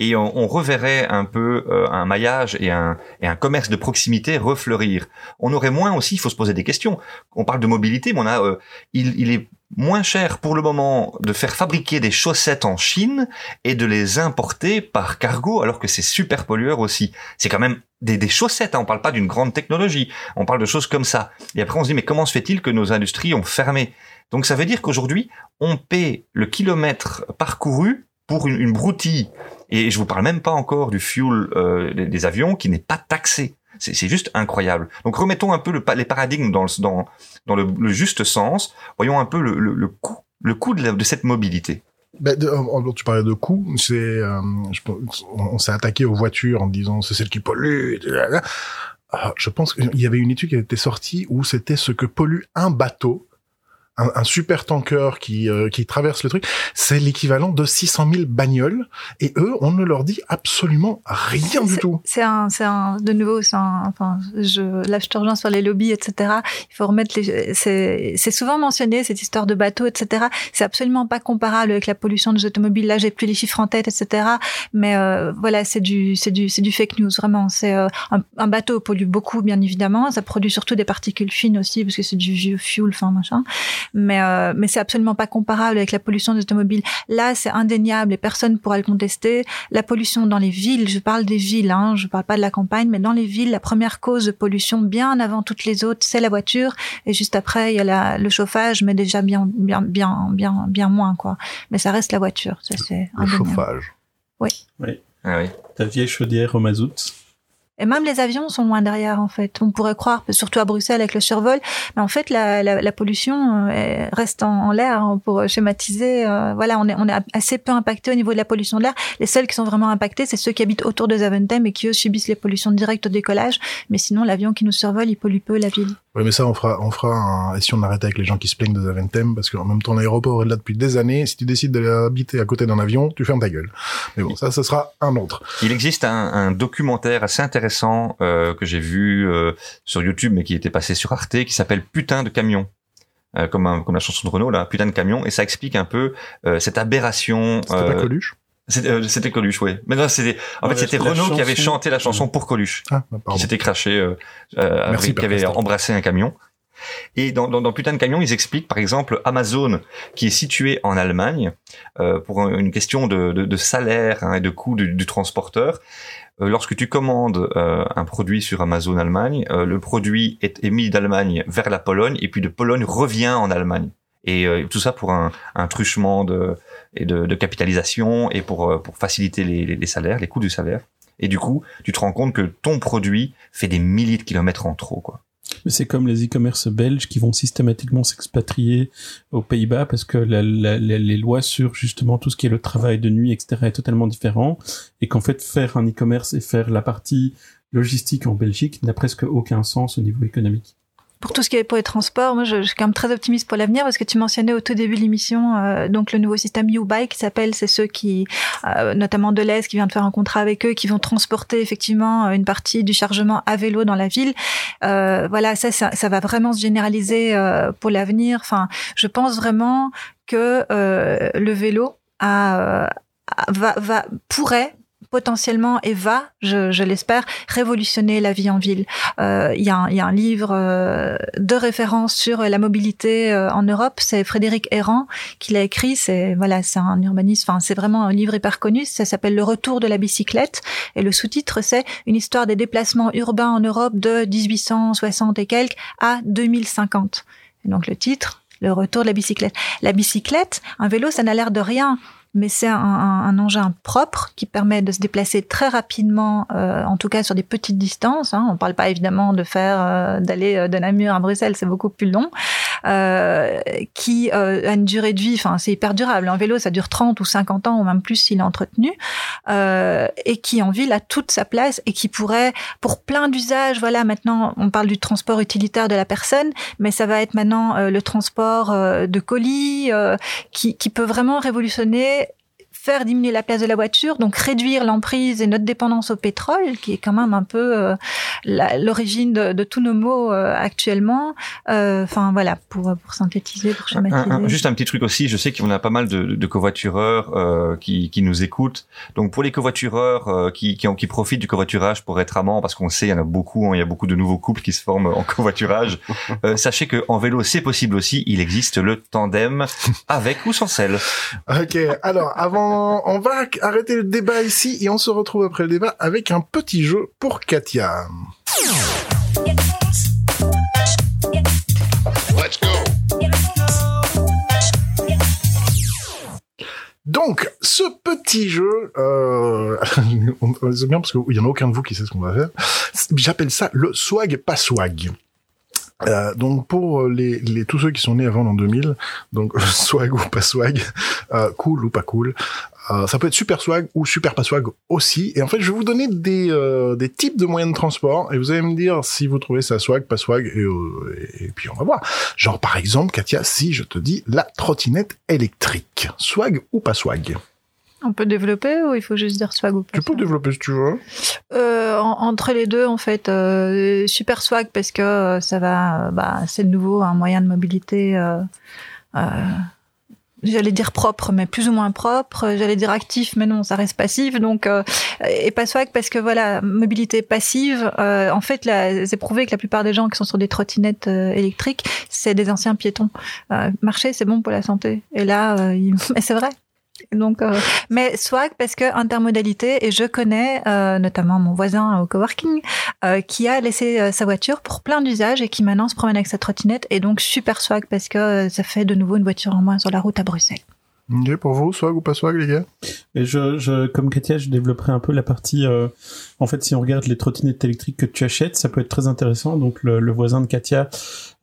et on, reverrait un peu euh, un maillage et un, et un commerce de proximité refleurir. On aurait moins aussi, il faut se poser des questions. On parle de mobilité, mais on a, euh, il, il est moins cher pour le moment de faire fabriquer des chaussettes en Chine et de les importer par cargo, alors que c'est super pollueur aussi. C'est quand même des, des chaussettes, hein, on parle pas d'une grande technologie, on parle de choses comme ça. Et après on se dit, mais comment se fait-il que nos industries ont fermé? Donc ça veut dire qu'aujourd'hui, on paie le kilomètre parcouru pour une, une broutille et je vous parle même pas encore du fuel euh, des, avions qui n'est pas taxé. C'est juste incroyable. Donc remettons un peu le, les paradigmes dans le, dans, dans le, le juste sens. Voyons un peu le, le, le coût, le coût de, la- de cette mobilité. Ben, de- en- tu parlais de coûts, c'est, euh, on, on s'est attaqué aux voitures en disant c'est celle qui pollue. Ah, je pense qu'il y avait une étude qui était sortie où c'était ce que pollue un bateau, un, un super tanker qui euh, qui traverse le truc, c'est l'équivalent de 600 000 bagnoles. Et eux, on ne leur dit absolument rien du tout. C'est un, c'est un, de nouveau, c'est un, enfin, je, là, je te rejoins sur les lobbies, etc. Il faut remettre les, c'est, c'est souvent mentionné, cette histoire de bateau, etc. C'est absolument pas comparable avec la pollution des automobiles. Là, j'ai plus les chiffres en tête, etc. Mais, euh, voilà, c'est du, c'est du, c'est du fake news, vraiment. C'est, euh, un, un bateau pollue beaucoup, bien évidemment. Ça produit surtout des particules fines aussi, parce que c'est du vieux fuel, enfin, machin. Mais, euh, mais c'est absolument pas comparable avec la pollution des automobiles. Là, c'est indéniable et personne pourra le contester. La pollution dans les villes, je parle des villes, hein, je parle pas de la campagne, mais dans les villes, la première cause de pollution, bien avant toutes les autres, c'est la voiture. Et juste après, il y a la, le chauffage, mais déjà bien, bien, bien, bien, bien moins, quoi. Mais ça reste la voiture, ça c'est Le indéniable. chauffage. Ah oui. Ta vieille chaudière au mazout. Et même les avions sont loin derrière, en fait. On pourrait croire, surtout à Bruxelles avec le survol, mais en fait, la, la, la pollution euh, reste en, en l'air. hein, Pour schématiser, euh, voilà, on est, on est assez peu impacté au niveau de la pollution de l'air. Les seuls qui sont vraiment impactés, c'est ceux qui habitent autour de Zaventem et qui eux subissent les pollutions directes au décollage. Mais sinon, l'avion qui nous survole, il pollue peu la ville. Oui, mais ça, on fera, on fera un, et si on arrête avec les gens qui se plaignent de Zaventem, parce qu'en même temps, l'aéroport est là depuis des années. Si tu décides d'aller habiter à côté d'un avion, tu fermes ta gueule. Mais bon, ça, ce sera un autre. Il existe un, un documentaire assez intéressant euh, que j'ai vu euh, sur YouTube, mais qui était passé sur Arte, qui s'appelle Putain de camion. Euh, comme, un- comme la chanson de Renault, là, Putain de camion, et ça explique un peu euh, cette aberration. C'était pas euh, Coluche? C'était euh, c'était Coluche, oui. Mais non, c'était en Ouais, fait c'était Renault qui avait chanté la chanson pour Coluche, Ah, bah, qui s'était craché, euh, euh, Merci, avec- qui avait embrassé un camion. Et dans, dans, dans Putain de camion, ils expliquent par exemple Amazon, qui est situé en Allemagne, euh, pour un- une question de, de, de salaire hein, et de coût du, du transporteur. Euh, lorsque tu commandes euh, un produit sur Amazon Allemagne, euh, le produit est émis d'Allemagne vers la Pologne et puis de Pologne revient en Allemagne. Et euh, tout ça pour un, un truchement de, et de, de capitalisation et pour, euh, pour faciliter les, les, salaires, les coûts du salaire. Et du coup, tu te rends compte que ton produit fait des milliers de kilomètres en trop, quoi. Mais c'est comme les e-commerce belges qui vont systématiquement s'expatrier aux Pays-Bas parce que la- la- la- les lois sur justement tout ce qui est le travail de nuit, etc. est totalement différent et qu'en fait faire un e-commerce et faire la partie logistique en Belgique n'a presque aucun sens au niveau économique. Pour tout ce qui est pour les transports, moi je, suis quand même très optimiste pour l'avenir parce que tu mentionnais au tout début de l'émission euh, donc le nouveau système U-Bike qui s'appelle, c'est ceux qui, euh, notamment Deleuze qui vient de faire un contrat avec eux, qui vont transporter effectivement une partie du chargement à vélo dans la ville. Euh, voilà, ça, ça, ça, va vraiment se généraliser euh, pour l'avenir. Enfin, je pense vraiment que euh, le vélo a, va, va pourrait potentiellement et va, je, je l'espère, révolutionner la vie en ville. Euh, il y, y, a un livre euh, de référence sur la mobilité euh, en Europe, c'est Frédéric Errand qui l'a écrit. C'est voilà, c'est un urbaniste. Enfin, c'est vraiment un livre hyper connu. Ça s'appelle Le Retour de la bicyclette et le sous-titre c'est une histoire des déplacements urbains en Europe de 1860 et quelques à 2050. Et donc le titre, le retour de la bicyclette. La bicyclette, un vélo, ça n'a l'air de rien mais c'est un, un, un, engin propre qui permet de se déplacer très rapidement, euh, en tout cas sur des petites distances. Hein. On ne parle pas évidemment de faire euh, d'aller euh, de Namur à Bruxelles, c'est beaucoup plus long. Euh, qui euh, a une durée de vie, enfin c'est hyper durable. Un vélo, ça dure 30 ou 50 ans ou même plus s'il est entretenu, euh, et qui en ville a toute sa place et qui pourrait, pour plein d'usages, voilà, maintenant on parle du transport utilitaire de la personne, mais ça va être maintenant le transport de colis, qui, qui peut vraiment révolutionner faire diminuer la place de la voiture, donc réduire l'emprise et notre dépendance au pétrole, qui est quand même un peu euh, l'origine de, de, tous nos maux euh, actuellement. Enfin euh, voilà, pour, pour synthétiser, pour schématiser. Un, un, juste un petit truc aussi, je sais qu'on a pas mal de, de covoitureurs euh, qui, qui, nous écoutent. Donc pour les covoitureurs euh, qui, qui, qui, profitent du covoiturage pour être amants, parce qu'on sait, il y en a beaucoup, hein, il y a beaucoup de nouveaux couples qui se forment en covoiturage. sachez que en vélo, c'est possible aussi. Il existe le tandem avec ou sans selle. Ok, alors avant on va arrêter le débat ici et on se retrouve après le débat avec un petit jeu pour Katia. Let's go. Donc, ce petit jeu, euh, c'est bien parce qu'il y en a aucun de vous qui sait ce qu'on va faire. J'appelle ça le swag pas swag. Euh, donc pour les, tous ceux qui sont nés avant l'an 2000, donc swag ou pas swag, euh, cool ou pas cool, euh, ça peut être super swag ou super pas swag aussi. Et en fait, je vais vous donner des, euh, types de moyens de transport et vous allez me dire si vous trouvez ça swag, pas swag et, euh, et puis on va voir. Genre par exemple, Katia, si je te dis la trottinette électrique, swag ou pas swag? On peut développer ou il faut juste dire swag ou pas Tu peux développer si tu veux. Euh, en, entre les deux, en fait, euh, super swag parce que euh, ça va, bah, c'est de nouveau un moyen de mobilité. Euh, j'allais dire propre, mais plus ou moins propre. J'allais dire actif, mais non, ça reste passif. Donc, et pas swag parce que voilà, mobilité passive. en fait, c'est prouvé que la plupart des gens qui sont sur des trottinettes électriques, c'est des anciens piétons. marcher, c'est bon pour la santé. Et là, il... mais c'est vrai. Donc, euh, mais swag parce que intermodalité et je connais euh, notamment mon voisin au coworking euh, qui a laissé euh, sa voiture pour plein d'usages et qui maintenant se promène avec sa trottinette et donc super swag parce que euh, ça fait de nouveau une voiture en moins sur la route à Bruxelles. Ok, pour vous, swag ou pas swag, les gars Et je, comme Katia, je développerai un peu la partie. Euh, en fait, si on regarde les trottinettes électriques que tu achètes, ça peut être très intéressant. Donc, le, voisin de Katia,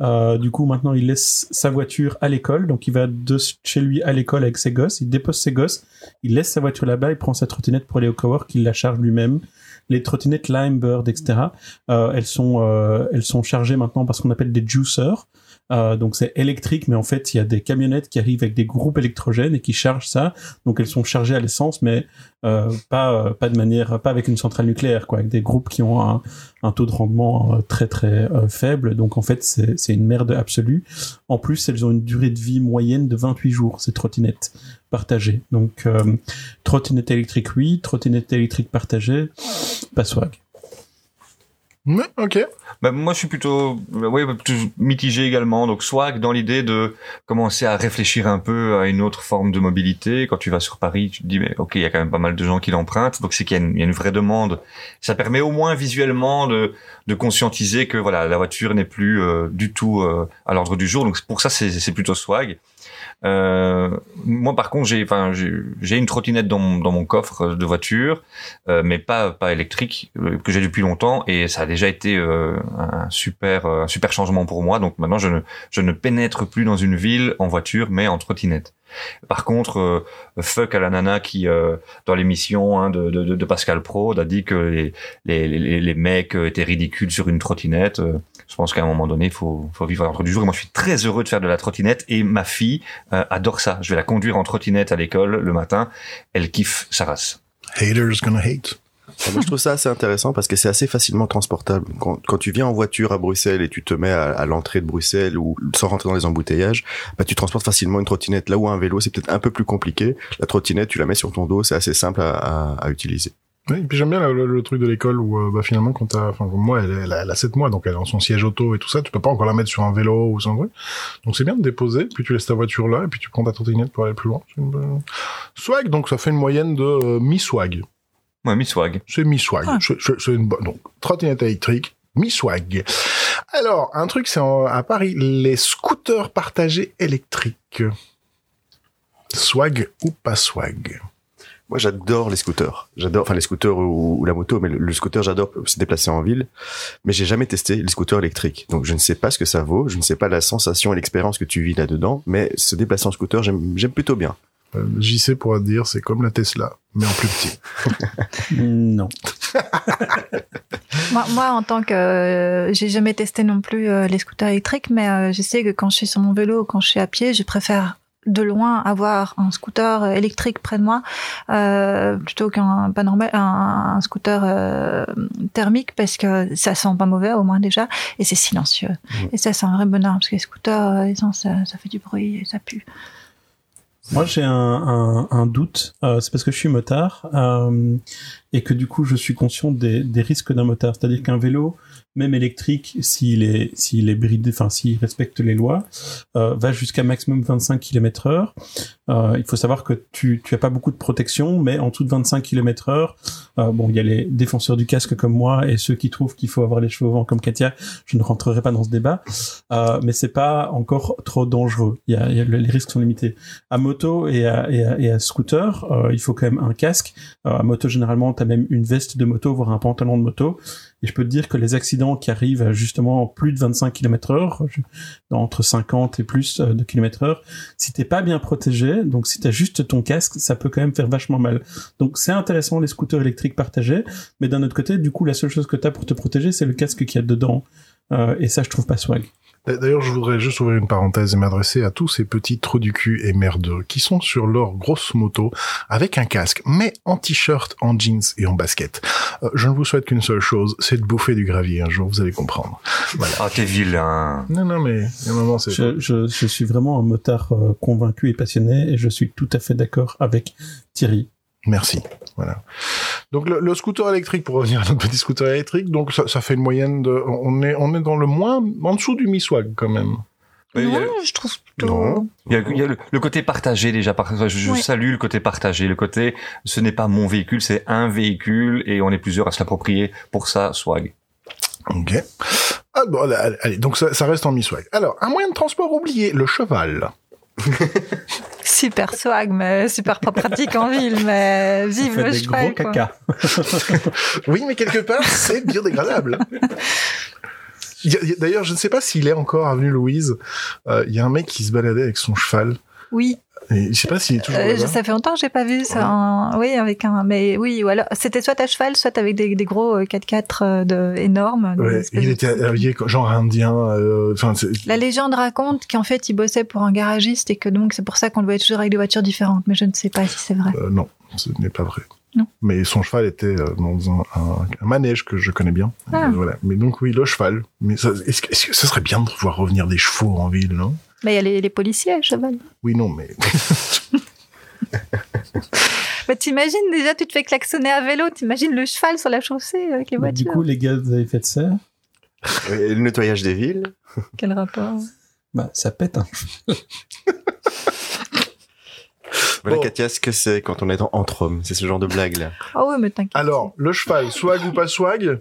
euh, du coup, maintenant, il laisse sa voiture à l'école. Donc, il va de chez lui à l'école avec ses gosses. Il dépose ses gosses. Il laisse sa voiture là-bas. Il prend sa trottinette pour aller au cowork. Il la charge lui-même. Les trottinettes Limebird, etc. Euh, elles sont, elles sont chargées maintenant par ce qu'on appelle des juicers. Euh, donc c'est électrique, mais en fait il y a des camionnettes qui arrivent avec des groupes électrogènes et qui chargent ça. Donc elles sont chargées à l'essence, mais euh, pas euh, pas de manière, pas avec une centrale nucléaire, quoi, avec des groupes qui ont un, un taux de rendement euh, très très euh, faible. Donc en fait c'est c'est une merde absolue. En plus elles ont une durée de vie moyenne de 28 jours ces trottinettes partagées. Donc trottinette électrique oui, trottinette électrique partagée, pas swag. Ouais, ok. Bah, moi, je suis plutôt, ouais, plutôt mitigé également. Donc, swag dans l'idée de commencer à réfléchir un peu à une autre forme de mobilité. Quand tu vas sur Paris, tu te dis, mais ok, il y a quand même pas mal de gens qui l'empruntent. Donc, c'est qu'il y, y, a une vraie demande. Ça permet au moins visuellement de, de conscientiser que voilà, la voiture n'est plus euh, du tout euh, à l'ordre du jour. Donc, pour ça, c'est plutôt swag. Euh, moi, par contre, j'ai, enfin, j'ai une trottinette dans mon, dans mon coffre de voiture, euh, mais pas pas électrique euh, que j'ai depuis longtemps, et ça a déjà été euh, un super un super changement pour moi. Donc maintenant, je ne je ne pénètre plus dans une ville en voiture, mais en trottinette. Par contre, euh, fuck à la nana qui, euh, dans l'émission hein, de, Pascal Pro, a dit que les, mecs étaient ridicules sur une trottinette. Euh, je pense qu'à un moment donné, il faut, vivre l'ordre du jour. Moi, je suis très heureux de faire de la trottinette et ma fille euh, adore ça. Je vais la conduire en trottinette à l'école le matin. Elle kiffe sa race. Haters gonna hate. Moi, je trouve ça assez intéressant parce que c'est assez facilement transportable. Quand, quand, tu viens en voiture à Bruxelles et tu te mets à, à l'entrée de Bruxelles ou sans rentrer dans les embouteillages, bah, tu transportes facilement une trottinette. Là où un vélo, c'est peut-être un peu plus compliqué. La trottinette, tu la mets sur ton dos, c'est assez simple à, à, à utiliser. Oui, puis j'aime bien le, le, truc de l'école où euh, bah, finalement quand t'as, enfin moi elle, elle, elle, a 7 mois donc elle a son siège auto et tout ça, tu peux pas encore la mettre sur un vélo ou sans truc. Donc c'est bien de déposer, puis tu laisses ta voiture là et puis tu prends ta trottinette pour aller plus loin. Swag donc ça fait une moyenne de euh, mi-swag. Ouais, mi-swag. C'est mi-swag. Ah. C'est une bonne. Donc, trottinette électrique, mi-swag. Alors, un truc, c'est à Paris, les scooters partagés électriques. Swag ou pas swag? Moi, j'adore les scooters. J'adore, enfin les scooters ou, ou, la moto, mais le, le scooter, j'adore se déplacer en ville. Mais j'ai jamais testé les scooters électriques, donc je ne sais pas ce que ça vaut. Je ne sais pas la sensation et l'expérience que tu vis là-dedans. Mais se déplacer en scooter, j'aime plutôt bien. Euh, JC pourra te dire, c'est comme la Tesla, mais en plus petit. non. moi, moi, en tant que, euh, j'ai jamais testé non plus euh, les scooters électriques, mais euh, je sais que quand je suis sur mon vélo ou quand je suis à pied, je préfère de loin avoir un scooter électrique près de moi euh, plutôt qu'un pas normal un, un scooter euh, thermique parce que ça sent pas mauvais au moins déjà et c'est silencieux mmh. et ça c'est un vrai bonheur parce que les scooters ils ont, ça, ça fait du bruit et ça pue moi, j'ai un, doute. Euh, c'est parce que je suis motard euh, et que du coup, je suis conscient des risques d'un motard. C'est-à-dire qu'un vélo, même électrique, s'il est, s'il est bridé, enfin, s'il respecte les lois, euh, va jusqu'à maximum 25 km heure. Euh, il faut savoir que tu, tu as pas beaucoup de protection, mais en dessous de 25 km heure, euh, bon, il y a les défenseurs du casque comme moi et ceux qui trouvent qu'il faut avoir les cheveux au vent comme Katia. Je ne rentrerai pas dans ce débat, euh, mais c'est pas encore trop dangereux. Il y a, y a les risques sont limités. À moto et à, et à, et à scooter, euh, il faut quand même un casque. Euh, à moto, généralement, tu as même une veste de moto, voire un pantalon de moto. Et je peux te dire que les accidents qui arrivent à justement plus de 25 km heure, entre 50 et plus euh, de km heure, si t'es pas bien protégé, donc si t'as juste ton casque, ça peut quand même faire vachement mal. Donc c'est intéressant les scooters électriques partagés, mais d'un autre côté, du coup, la seule chose que t'as pour te protéger, c'est le casque qu'il y a dedans. Euh, et ça, je trouve pas swag. D'ailleurs, je voudrais juste ouvrir une parenthèse et m'adresser à tous ces petits trous du cul et merdeux qui sont sur leur grosse moto avec un casque, mais en t-shirt, en jeans et en basket. Euh, je ne vous souhaite qu'une seule chose, c'est de bouffer du gravier un jour, vous allez comprendre. Voilà. Ah, t'es vilain. Non, non, mais à un moment, c'est... Je, je, je, suis vraiment un motard euh, convaincu et passionné et je suis tout à fait d'accord avec Thierry. Merci. Voilà. Donc le, le, scooter électrique, pour revenir à notre petit scooter électrique, donc ça, ça, fait une moyenne de, on est, on est dans le moins, en dessous du mi-swag quand même. Oui, non, a, je trouve plutôt... Non. Il y a, il y a le, le, côté partagé déjà. Je, je oui. salue le côté partagé. Le côté, ce n'est pas mon véhicule, c'est un véhicule et on est plusieurs à se l'approprier. Pour ça, swag. Ok. Ah, bon, allez, donc ça, ça reste en mi-swag. Alors, un moyen de transport oublié, le cheval. super swag, mais super pas pratique en ville, mais vive le cheval. Gros caca. oui, mais quelque part, c'est biodégradable. D'ailleurs, je ne sais pas s'il est encore avenue Louise. Il euh, y a un mec qui se baladait avec son cheval. Oui. Et je sais pas s'il est toujours euh, Ça fait longtemps que j'ai pas vu ça. Ouais. Oui, avec un. Mais oui, voilà. C'était soit à cheval, soit avec des, des gros 4x4 euh, de... énormes. Ouais, il était habillé genre indien. Enfin. Euh, La légende raconte qu'en fait, il bossait pour un garagiste et que donc c'est pour ça qu'on le voyait toujours avec des voitures différentes. Mais je ne sais pas si c'est vrai. Euh, non, ce n'est pas vrai. Non. Mais son cheval était dans un, un, un manège que je connais bien. Ah. voilà. Mais donc oui, le cheval. Mais est-ce que, est que ce serait bien de voir revenir des chevaux en ville, non? Mais il y a les, les, policiers à cheval. Oui, non, mais. bah, t'imagines déjà, tu te fais klaxonner à vélo, t'imagines le cheval sur la chaussée avec les bah, voitures. Du coup, les gars, vous avez fait de ça Le nettoyage des villes. Quel rapport Bah, ça pète hein. Voilà, bon. Katia, ce que c'est quand on est entre hommes C'est ce genre de blague là. Ah ouais, mais t'inquiète. Alors, le cheval, swag ou pas swag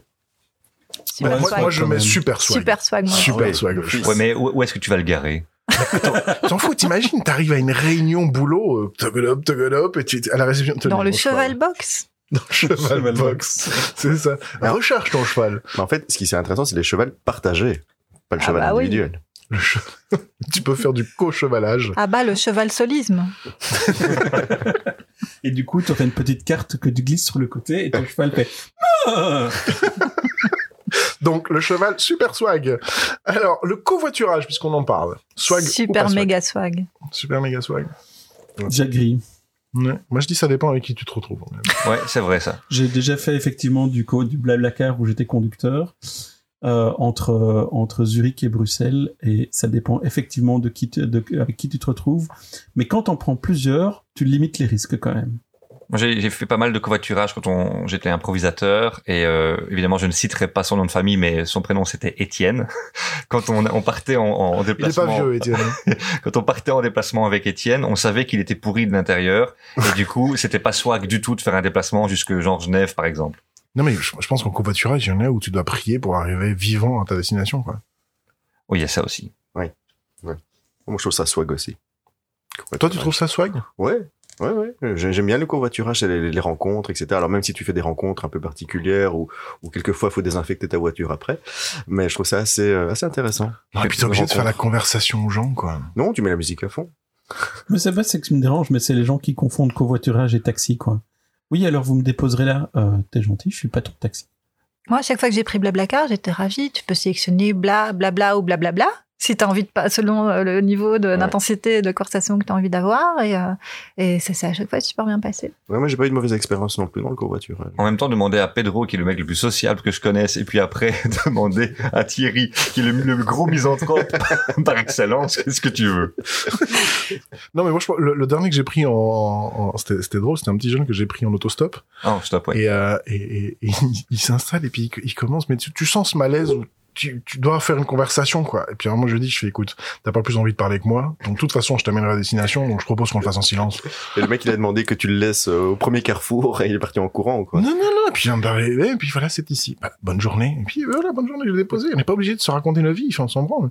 Super moi, swag. moi, je mets super swag. Super swag, moi. Super ouais. swag. Ouais, mais où, où est-ce que tu vas le garer? T'en fous, t'imagines, t'arrives à une réunion boulot, togolop, togolop, et tu, à la réception, Dans le cheval box. Dans le cheval, cheval box. C'est ça. Alors, recharge ton cheval. Mais en fait, ce qui est intéressant, c'est les chevals partagés, pas le ah cheval bah individuel. Oui. Le che- tu peux faire du co-chevalage. Ah bah, le cheval solisme. Et du coup, tu aurais une petite carte que tu glisses sur le côté et ton cheval fait Ah Donc le cheval, super swag. Alors le covoiturage, puisqu'on en parle. Swag ou Super pas swag méga swag. Super méga swag. J'agris. Ouais. Moi je dis ça dépend avec qui tu te retrouves. Ouais, c'est vrai ça. J'ai déjà fait effectivement du co du blablacar où j'étais conducteur euh, entre euh, entre Zurich et Bruxelles et ça dépend effectivement de qui te- de, avec qui tu te retrouves. Mais quand on prend plusieurs, tu limites les risques quand même. J'ai j'ai fait pas mal de covoiturage quand on j'étais improvisateur et euh, évidemment je ne citerai pas son nom de famille mais son prénom c'était Étienne. Quand on, on partait en, en Il est déplacement, pas vieux, Étienne. hein. quand on partait en déplacement avec Étienne, on savait qu'il était pourri de l'intérieur et du coup c'était pas swag du tout de faire un déplacement jusque genre Genève par exemple. non mais je, je pense qu'en covoiturage, il y en a où tu dois prier pour arriver vivant à ta destination. Quoi. Oui, il y a ça aussi. Moi, je trouve ça swag aussi. Toi, tu trouves ça swag? Ouais. Ouais, ouais. J'ai- J'aime bien le covoiturage, et les, les rencontres, etc. Alors même si tu fais des rencontres un peu particulières ou, ou quelquefois il faut désinfecter ta voiture après, mais je trouve ça assez, euh, assez intéressant. Non, et puis t'es obligé de faire la conversation aux gens, quoi. Non, tu mets la musique à fond. Mais c'est pas ce qui me dérange, mais c'est les gens qui confondent covoiturage et taxi quoi. Oui, alors vous me déposerez là. Euh, T'es gentil, je suis pas ton taxi. Moi, à chaque fois que j'ai pris Blablacar, j'étais ravie. Tu peux sélectionner bla, blabla ou blablabla. Si tu as envie de pas, selon euh, le niveau de- Ouais. d'intensité de conversation que tu as envie d'avoir. Et, euh, et ça s'est à chaque fois super bien passé. Ouais, moi j'ai pas eu de mauvaise expérience non plus dans le covoiturage. En même temps, demander à Pedro, qui est le mec le plus sociable que je connaisse, et puis après, demander à Thierry, qui est le, le gros misanthrope par excellence, qu'est-ce que tu veux? Non, mais moi, je, crois- le, le dernier que j'ai pris en, en- c'était c'était drôle, c'était un petit jeune que j'ai pris en autostop. Oh, stop, ouais. Et, euh, et, et, et il, il s'installe et puis il, il commence, mais tu, tu sens ce malaise où tu, tu dois faire une conversation, quoi. Et puis à un moment, je lui dis, je fais, écoute, t'as pas plus envie de parler que moi. Donc, de toute façon, je t'amènerai à destination, donc je propose qu'on le fasse en silence. Et le mec il a demandé que tu le laisses euh, au premier carrefour et il est parti en courant ou quoi? Non, non, non. Et puis, je viens d'arriver, et puis voilà, c'est ici. Bah, bonne journée. Et puis, voilà, bonne journée, je l'ai déposé. On n'est pas obligé de se raconter nos vies, on s'en branle.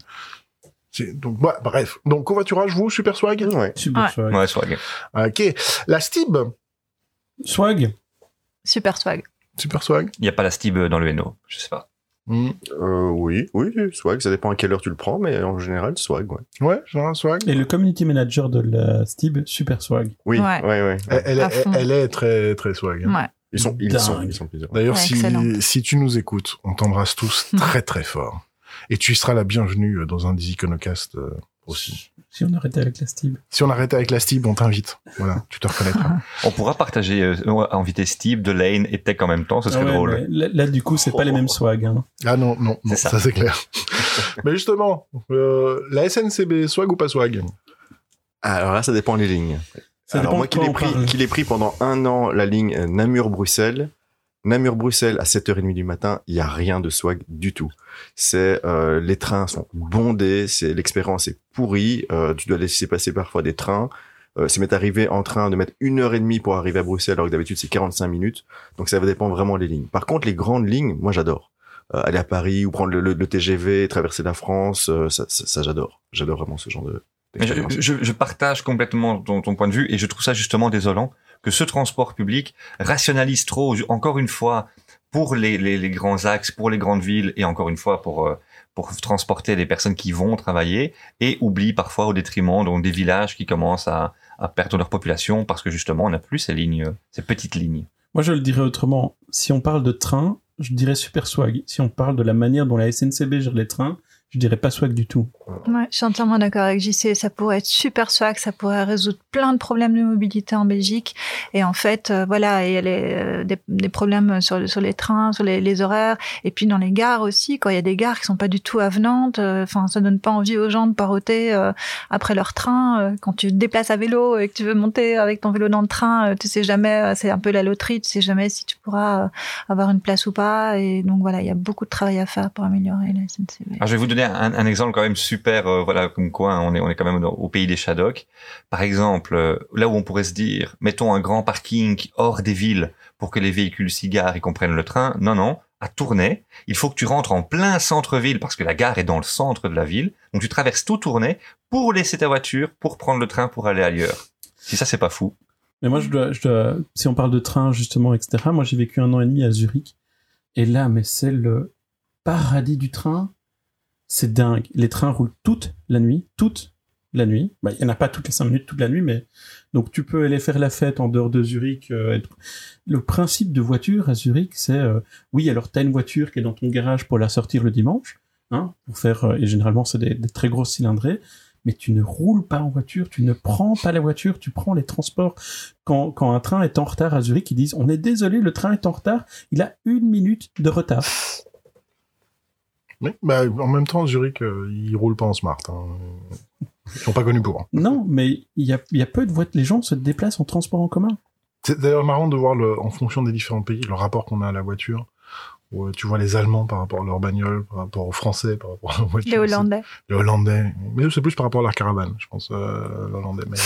C'est- Donc, ouais, bref. Donc, covoiturage, vous, super swag? Ouais. Super Ouais. swag. Ouais, swag. Ok. La Stib? Swag. Super swag. Super swag. Il n'y a pas la Stib dans le Hainaut, je sais pas. Hmm. Euh, oui, oui, swag, ça dépend à quelle heure tu le prends, mais en général, swag, ouais. Ouais, genre swag. Et le community manager de la Stib, super swag. Oui, Ouais. ouais, ouais. Elle, est- fond. elle est très, très swag. hein. Ouais. Ils sont, ils sont, ils sont plusieurs. D'ailleurs, Ouais, si, excellent. si tu nous écoutes, on t'embrasse tous très très fort. Et tu y seras la bienvenue euh, dans un des iconocastes euh, aussi. Si on arrêtait avec la Stib. Si on arrête avec la Stib, on t'invite. Voilà, tu te reconnaîtras. On pourra partager, euh, inviter Steve, Delane et Tech en même temps, ce serait Ah ouais, drôle. Là, là, du coup, c'est pas les mêmes swag. Hein. ah non, non, non ça, ça. c'est clair. Mais justement, euh, la SNCB, swag ou pas swag? Alors là, ça dépend des lignes. Ça Alors moi qui l'ai on pris, qui l'ai pris pendant un an, la ligne Namur-Bruxelles. Namur-Bruxelles à 7h30 du matin, il y a rien de swag du tout. C'est euh, les trains sont bondés, c'est l'expérience est pourrie. euh, tu dois laisser passer parfois des trains. Euh, ça m'est arrivé en train de mettre une heure et demie pour arriver à Bruxelles, alors que d'habitude c'est 45 minutes. Donc ça dépend vraiment des lignes. Par contre, les grandes lignes, moi j'adore. Euh, aller à Paris ou prendre le, le- le TGV, traverser la France, euh, ça, ça, ça, j'adore. J'adore vraiment ce genre de. Je, je- je partage complètement ton, ton point de vue et je trouve ça justement désolant que ce transport public rationalise trop, encore une fois, pour les, grands axes, pour les grandes villes et encore une fois pour, euh, pour transporter les personnes qui vont travailler et oublie parfois au détriment donc, des villages qui commencent à, à perdre leur population parce que justement on n'a plus ces lignes, ces petites lignes. Moi, je le dirais autrement. Si on parle de train, je dirais super swag. Si on parle de la manière dont la SNCB gère les trains, je dirais pas swag du tout. Ouais, je suis entièrement d'accord avec JC. Ça pourrait être super swag, ça pourrait résoudre plein de problèmes de mobilité en Belgique. Et en fait, euh, voilà, il y a les, euh, des, des problèmes sur, sur les trains, sur les, les horaires, et puis dans les gares aussi. Quand il y a des gares qui sont pas du tout avenantes, euh, enfin, ça donne pas envie aux gens de paroter euh, après leur train. Euh, quand tu te déplaces à vélo et que tu veux monter avec ton vélo dans le train, euh, tu sais jamais. euh, C'est un peu la loterie. Tu sais jamais si tu pourras euh, avoir une place ou pas. Et donc voilà, il y a beaucoup de travail à faire pour améliorer la SNCB. Alors, je vais vous donner un, exemple quand même super, euh, voilà, comme quoi hein, on est on est quand même au pays des Shadocks. Par exemple, euh, là où on pourrait se dire, mettons un grand parking hors des villes pour que les véhicules s'y garent et qu'on prenne le train. Non, non. À Tournai, il faut que tu rentres en plein centre-ville parce que la gare est dans le centre de la ville. Donc tu traverses tout Tournai pour laisser ta voiture, pour prendre le train pour aller ailleurs. Si ça c'est pas fou. Mais moi, si on parle de train, justement, etc., moi, j'ai vécu un an et demi à Zurich. Et là, mais c'est le paradis du train. C'est dingue. Les trains roulent toute la nuit, toute la nuit. Bah, il y en a pas toutes les cinq minutes toute la nuit, mais donc tu peux aller faire la fête en dehors de Zurich. euh, Le principe de voiture à Zurich, c'est euh, oui, alors t'as une voiture qui est dans ton garage pour la sortir le dimanche, hein, pour faire euh, et généralement c'est des, des très grosses cylindrées. Mais tu ne roules pas en voiture, tu ne prends pas la voiture, tu prends les transports. Quand, quand un train est en retard à Zurich, ils disent on est désolé, le train est en retard, il a une minute de retard. Oui, bah, en même temps, Zurich, euh, ils roulent pas en smart. Hein. Ils sont pas connus pour. hein. Non, mais il y a, il y a peu de voitures, les gens se déplacent en transport en commun. C'est d'ailleurs marrant de voir, le, en fonction des différents pays, le rapport qu'on a à la voiture. Où, tu vois les Allemands par rapport à leur bagnole, par rapport aux Français, par rapport aux voitures. Les Hollandais. Les Hollandais. Mais c'est plus par rapport à leur caravane, je pense, euh, l'Hollandais. Mais,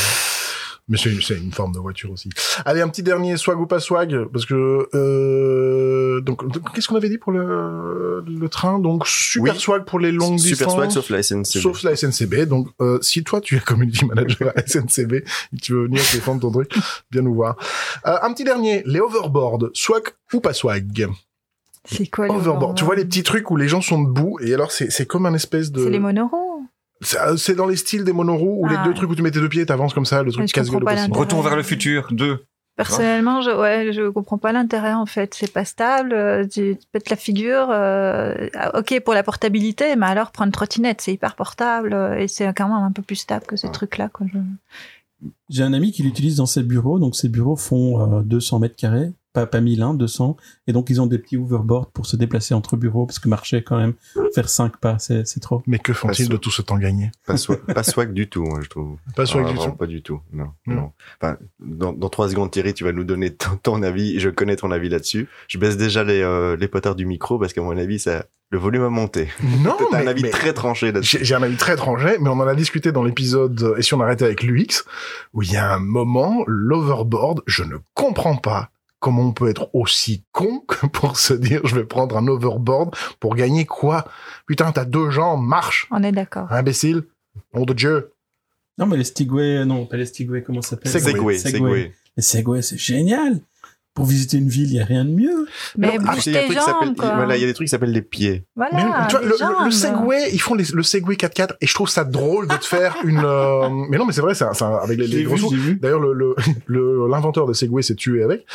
mais c'est une, c'est une forme de voiture aussi. Allez, un petit dernier swag ou pas swag, parce que euh, donc, donc, qu'est-ce qu'on avait dit pour le, le train? Donc super Oui. swag pour les longues Super distances. swag sauf la SNCB. Sauf la SNCB. Donc, euh, si toi, tu es community manager à SNCB et tu veux venir défendre ton truc, viens nous voir. Euh, un petit dernier, les overboards, swag ou pas swag? C'est quoi les Overboard. Tu vois les petits trucs où les gens sont debout et alors c'est c'est comme un espèce de. C'est les monoroues. C'est dans les styles des monoroues où Ah les deux ouais. trucs où tu mets tes deux pieds, t'avances comme ça, le truc casse-gueule. Retour vers le futur 2. Personnellement, je, ouais, je comprends pas l'intérêt en fait. C'est pas stable. euh, Tu te pètes la figure. euh, ah, ok pour la portabilité, mais alors prendre une trottinette, c'est hyper portable euh, et c'est quand même un peu plus stable que ces trucs-là. Je... J'ai un ami qui l'utilise dans ses bureaux, donc ses bureaux font euh, 200 mètres carrés, pas, pas 1000, hein, 200, et donc ils ont des petits hoverboards pour se déplacer entre bureaux, parce que marcher quand même, faire 5 pas, c'est trop. Mais que font-ils de tout ce temps gagné? Pas, swag, pas swag du tout, moi, je trouve. Pas swag Ah, du vraiment tout. Pas du tout. Non. Hmm. non. Enfin, dans, dans trois secondes, Thierry, tu vas nous donner ton, ton avis. Je connais ton avis là-dessus. Je baisse déjà les, euh, les potards du micro parce qu'à mon avis, ça, le volume a monté. Non, T'as un avis mais très tranché là-dessus. j'ai un avis très étranger, mais on en a discuté dans l'épisode euh, Et si on arrêtait avec l'UX, où il y a un moment, l'overboard, je ne comprends pas comment on peut être aussi con que pour se dire je vais prendre un overboard pour gagner quoi? Putain, t'as deux jambes, marche! On est d'accord. Imbécile! Nom de Dieu! Non, mais les Stigway, non, pas les Stigway, comment ça s'appelle? Segway. Segway, Segway. Les Segway, c'est génial Pour visiter une ville, il y a rien de mieux. Mais Non, bouge Il y a des tes trucs qui s'appellent- jambes, quoi. voilà, il y a des trucs qui s'appellent les pieds. Voilà, Mais tu vois, les le, le- Segway, ils font les- le Segway 4x4 et je trouve ça drôle de te faire une. euh, Mais non, mais c'est vrai, c'est un- c'est un- avec les, les gros. D'ailleurs, le l'inventeur de Segway s'est tué avec.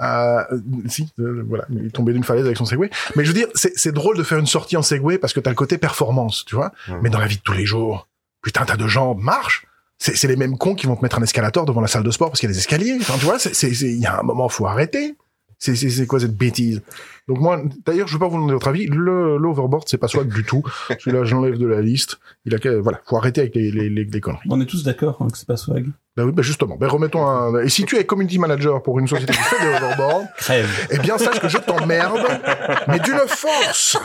Euh, si, euh, voilà, il est tombé d'une falaise avec son Segway. Mais je veux dire, c'est c'est drôle de faire une sortie en Segway parce que t'as le côté performance, tu vois. Mais dans la vie de tous les jours, putain, t'as deux jambes, marche. C'est les mêmes cons qui vont te mettre un escalator devant la salle de sport parce qu'il y a des escaliers. Enfin, tu vois, il y a un moment, faut arrêter. C'est c'est c'est quoi cette bêtise? Donc moi, d'ailleurs, je veux pas vous demander votre avis. Le l'overboard, c'est pas swag du tout. Celui-là, je l'enlève de la liste. Il a voilà, faut arrêter avec les les, les, les conneries. On est tous d'accord hein, que c'est pas swag. Bah oui, bah justement. Ben remettons un. Et si tu es community manager pour une société qui fait des overboards, Crève. eh bien sache que je t'emmerde, mais d'une force,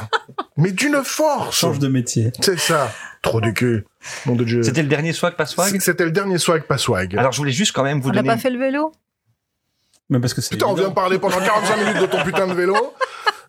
mais d'une force. Change de métier. C'est ça. Trop du cul. Nom de Dieu. C'était le dernier swag, pas swag? C'était le dernier swag, pas swag. Alors je voulais juste quand même vous On n'a donner... pas fait le vélo? Mais parce que c'est Putain, on vient de parler pendant 45 minutes de ton putain de vélo.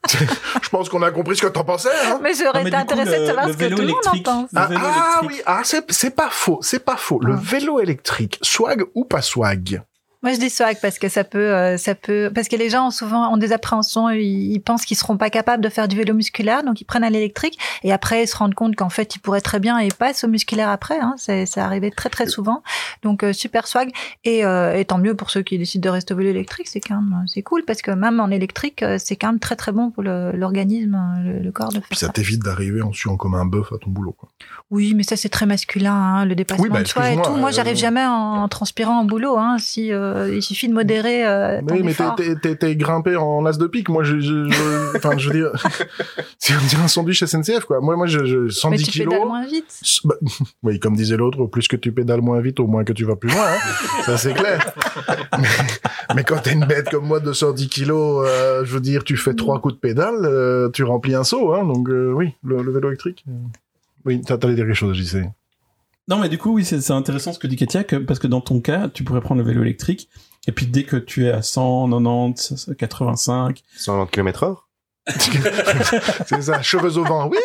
Je pense qu'on a compris ce que t'en pensais. Hein Mais j'aurais été intéressée de savoir le ce que vélo tout le monde en électrique. pense. Ah, vélo ah oui, ah c'est c'est pas faux, c'est pas faux. Le Ah. vélo électrique, swag ou pas swag? Moi, je dis swag parce que ça peut, euh, ça peut, parce que les gens ont souvent ont des appréhensions. Ils, ils pensent qu'ils seront pas capables de faire du vélo musculaire, donc ils prennent à l'électrique et après ils se rendent compte qu'en fait ils pourraient très bien et passent au musculaire après. Hein, c'est, c'est arrivé très très souvent. Donc euh, super swag et, euh, et tant mieux pour ceux qui décident de rester au vélo électrique. C'est quand même, c'est cool parce que même en électrique, euh, c'est quand même très très bon pour le- l'organisme, le, le corps de faire Puis ça. ça t'évite d'arriver en suant comme un bœuf à ton boulot. Quoi. Oui, mais ça c'est très masculin, hein, le dépassement Oui, bah, de soi et tout. Moi, euh, j'arrive jamais en, en transpirant en boulot. Hein, si euh, il suffit de modérer. Euh, ton Oui, mais t'es- grimpé en as de pique. Moi, je, je, je- enfin, je veux dire, c'est un sandwich SNCF, quoi. Moi, moi, je, je 110 mais tu kilos. pédales moins vite. Bah, oui, comme disait l'autre, au plus que tu pédales moins vite, au moins que tu vas plus loin. Hein. Ça, c'est clair. Mais, mais quand t'es une bête comme moi de 110 kilos, euh, je veux dire, tu fais trois coups de pédale, tu remplis un seau. Hein. Donc, oui, le, le vélo électrique. Oui, t'as t'allais dire quelque chose, j'y sais. Non, mais du coup, oui, c'est intéressant ce que dit Katia, que- parce que dans ton cas, tu pourrais prendre le vélo électrique, et puis dès que tu es à 100, 90, 85, 190 km heure C'est ça, cheveux au vent. Oui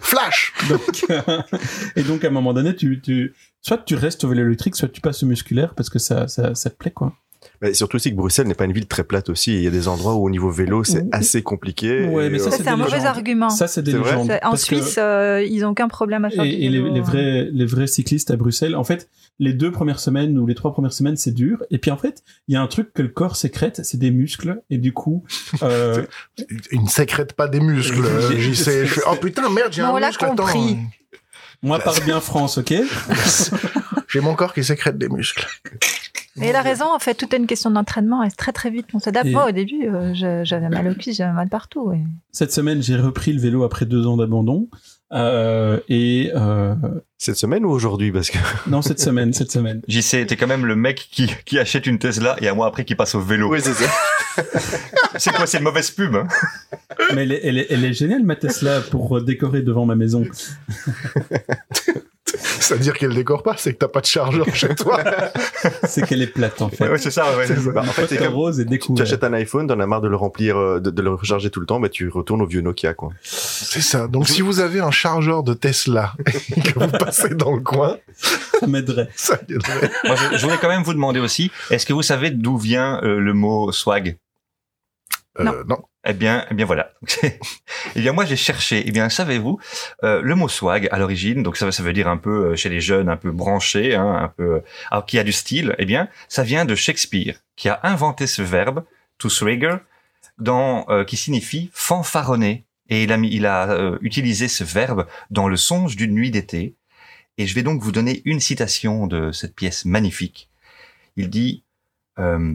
Flash donc, et donc à un moment donné, tu, tu, soit tu restes au vélo électrique, soit tu passes au musculaire, parce que ça, ça, ça te plaît, quoi. Mais surtout aussi que Bruxelles n'est pas une ville très plate aussi. Il y a des endroits où au niveau vélo, c'est Oui. assez compliqué. Ouais, mais ça, euh, Ça, c'est un mauvais argument. Ça, c'est des légendes. En Parce que- Suisse, euh, ils ont aucun problème à faire du et, et les, vélo, les hein. vrais les vrais cyclistes à Bruxelles en fait les deux premières semaines ou les trois premières semaines c'est dur et puis en fait il y a un truc que le corps sécrète c'est des muscles et du coup euh, Il ne sécrète pas des muscles, euh, j'y sais. Je fais, oh putain, merde, j'ai un on l'a muscle, attends. compris. moi parle bien France ok J'ai mon corps qui sécrète des muscles. Et elle a raison, en fait, tout est une question d'entraînement et très très vite on s'adapte. Moi, au début, euh, j'avais mal aux cuisses, j'avais mal partout. et- cette semaine j'ai repris le vélo après deux ans d'abandon euh, et euh, Cette semaine ou aujourd'hui Parce que non cette semaine cette semaine JC, t'es quand même le mec qui, qui achète une Tesla et un mois après qui passe au vélo. c'est ça. C'est quoi, c'est une mauvaise pub hein? Mais elle est, elle, est, elle est géniale ma Tesla pour décorer devant ma maison C'est-à-dire qu'elle décore pas, c'est que t'as pas de chargeur chez toi. c'est qu'elle est plate en fait Ouais, c'est ça, ouais. C'est ça. Bah, en fait, c'est comme rose et tu découvert achètes un iPhone, t'en as marre de le remplir, euh, de, de le recharger tout le temps, mais tu retournes au vieux Nokia, quoi. C'est ça. Donc si vous avez un chargeur de Tesla et que vous passez dans le coin, ça m'aiderait ça viendrait. Moi, je, je voulais quand même vous demander aussi, est-ce que vous savez d'où vient euh, le mot swag? Euh, Non. non. Eh bien, eh bien voilà. eh bien moi j'ai cherché. Eh bien savez-vous euh, le mot swag à l'origine, donc ça, ça veut dire un peu euh, chez les jeunes un peu branchés, hein, un peu alors, qui a du style. Eh bien ça vient de Shakespeare qui a inventé ce verbe to swagger, dans euh, qui signifie fanfaronner. Et il a mis, il a euh, utilisé ce verbe dans le songe d'une nuit d'été. Et je vais donc vous donner une citation de cette pièce magnifique. Il dit euh,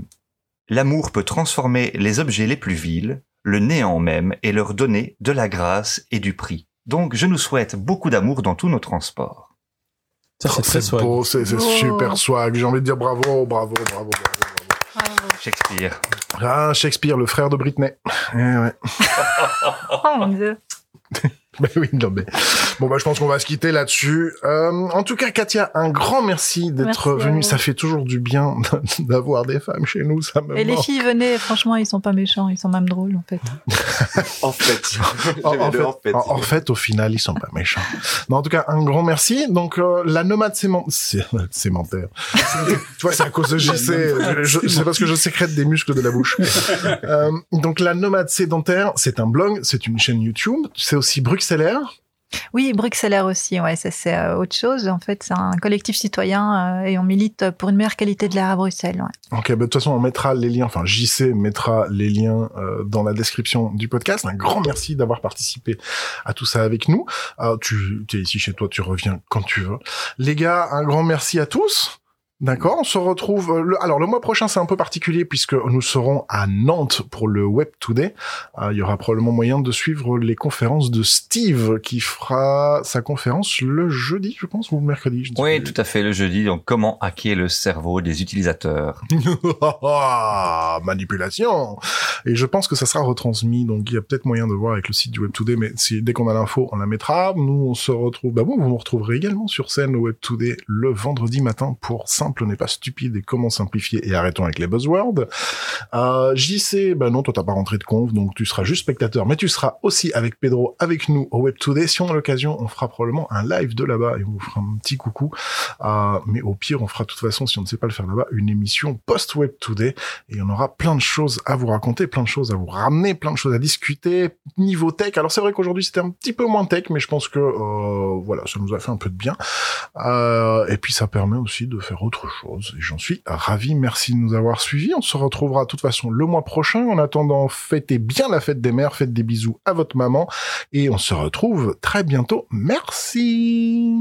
L'amour peut transformer les objets les plus vils, le néant même, et leur donner de la grâce et du prix. Donc, je nous souhaite beaucoup d'amour dans tous nos transports. ça c'est très C'est swag beau, c'est c'est Oh. super swag. J'ai envie de dire bravo, bravo, bravo, bravo. bravo. Shakespeare. Ah, Shakespeare, le frère de Britney. Eh ouais. Oh mon dieu. Ben oui, non mais bon bah je pense qu'on va se quitter là-dessus. Euh, en tout cas, Katia, un grand merci d'être venue. Ça fait toujours du bien d'avoir des femmes chez nous. Ça me Et les filles, venez, franchement, ils sont pas méchants, ils sont même drôles, en fait. En fait. En, fait, en fait. en- en fait, au final, ils sont pas méchants. Mais en tout cas, un grand merci. Donc, euh, la nomade sémentaire. tu vois, c'est à cause de JC. C'est parce que je sécrète des muscles de la bouche. Euh, donc, la nomade sédentaire, c'est un blog, c'est une chaîne YouTube. C'est aussi Bruxellaire. Oui, Bruxellaire aussi, ouais, ça c'est euh, autre chose. En fait, c'est un collectif citoyen euh, et on milite pour une meilleure qualité de l'air à Bruxelles. Ouais. Ok, bah, de toute façon, on mettra les liens, enfin, JC mettra les liens euh, dans la description du podcast. Un grand merci d'avoir participé à tout ça avec nous. Euh, tu es ici chez toi, tu reviens quand tu veux. Les gars, un grand merci à tous. D'accord, on se retrouve. euh, le- alors le mois prochain c'est un peu particulier puisque nous serons à Nantes pour le Web Today. Euh, il y aura probablement moyen de suivre les conférences de Steve qui fera sa conférence le jeudi, je pense, ou le mercredi. Je Oui, tout à fait, le jeudi. Donc, comment hacker le cerveau des utilisateurs? Manipulation. Et je pense que ça sera retransmis, donc il y a peut-être moyen de voir avec le site du Web Today, mais si, dès qu'on a l'info, on la mettra. Nous, on se retrouve, bah bon, vous me retrouverez également sur scène au Web Today le vendredi matin pour Simple n'est pas stupide et comment simplifier et arrêtons avec les buzzwords. Euh, JC, bah non, toi t'as pas rentré de conf, donc tu seras juste spectateur, mais tu seras aussi avec Pedro, avec nous au Web Today. Si on a l'occasion, on fera probablement un live de là-bas et on vous fera un petit coucou. Euh, mais au pire, on fera de toute façon, si on ne sait pas le faire là-bas, une émission post-Web Today et on aura plein de choses à vous raconter, plein de choses à vous ramener, plein de choses à discuter niveau tech. Alors c'est vrai qu'aujourd'hui c'était un petit peu moins tech, mais je pense que euh, voilà, ça nous a fait un peu de bien. Euh, et puis ça permet aussi de faire chose. Et j'en suis ravi. Merci de nous avoir suivis. On se retrouvera de toute façon le mois prochain. En attendant, fêtez bien la fête des mères, faites des bisous à votre maman et on se retrouve très bientôt. Merci.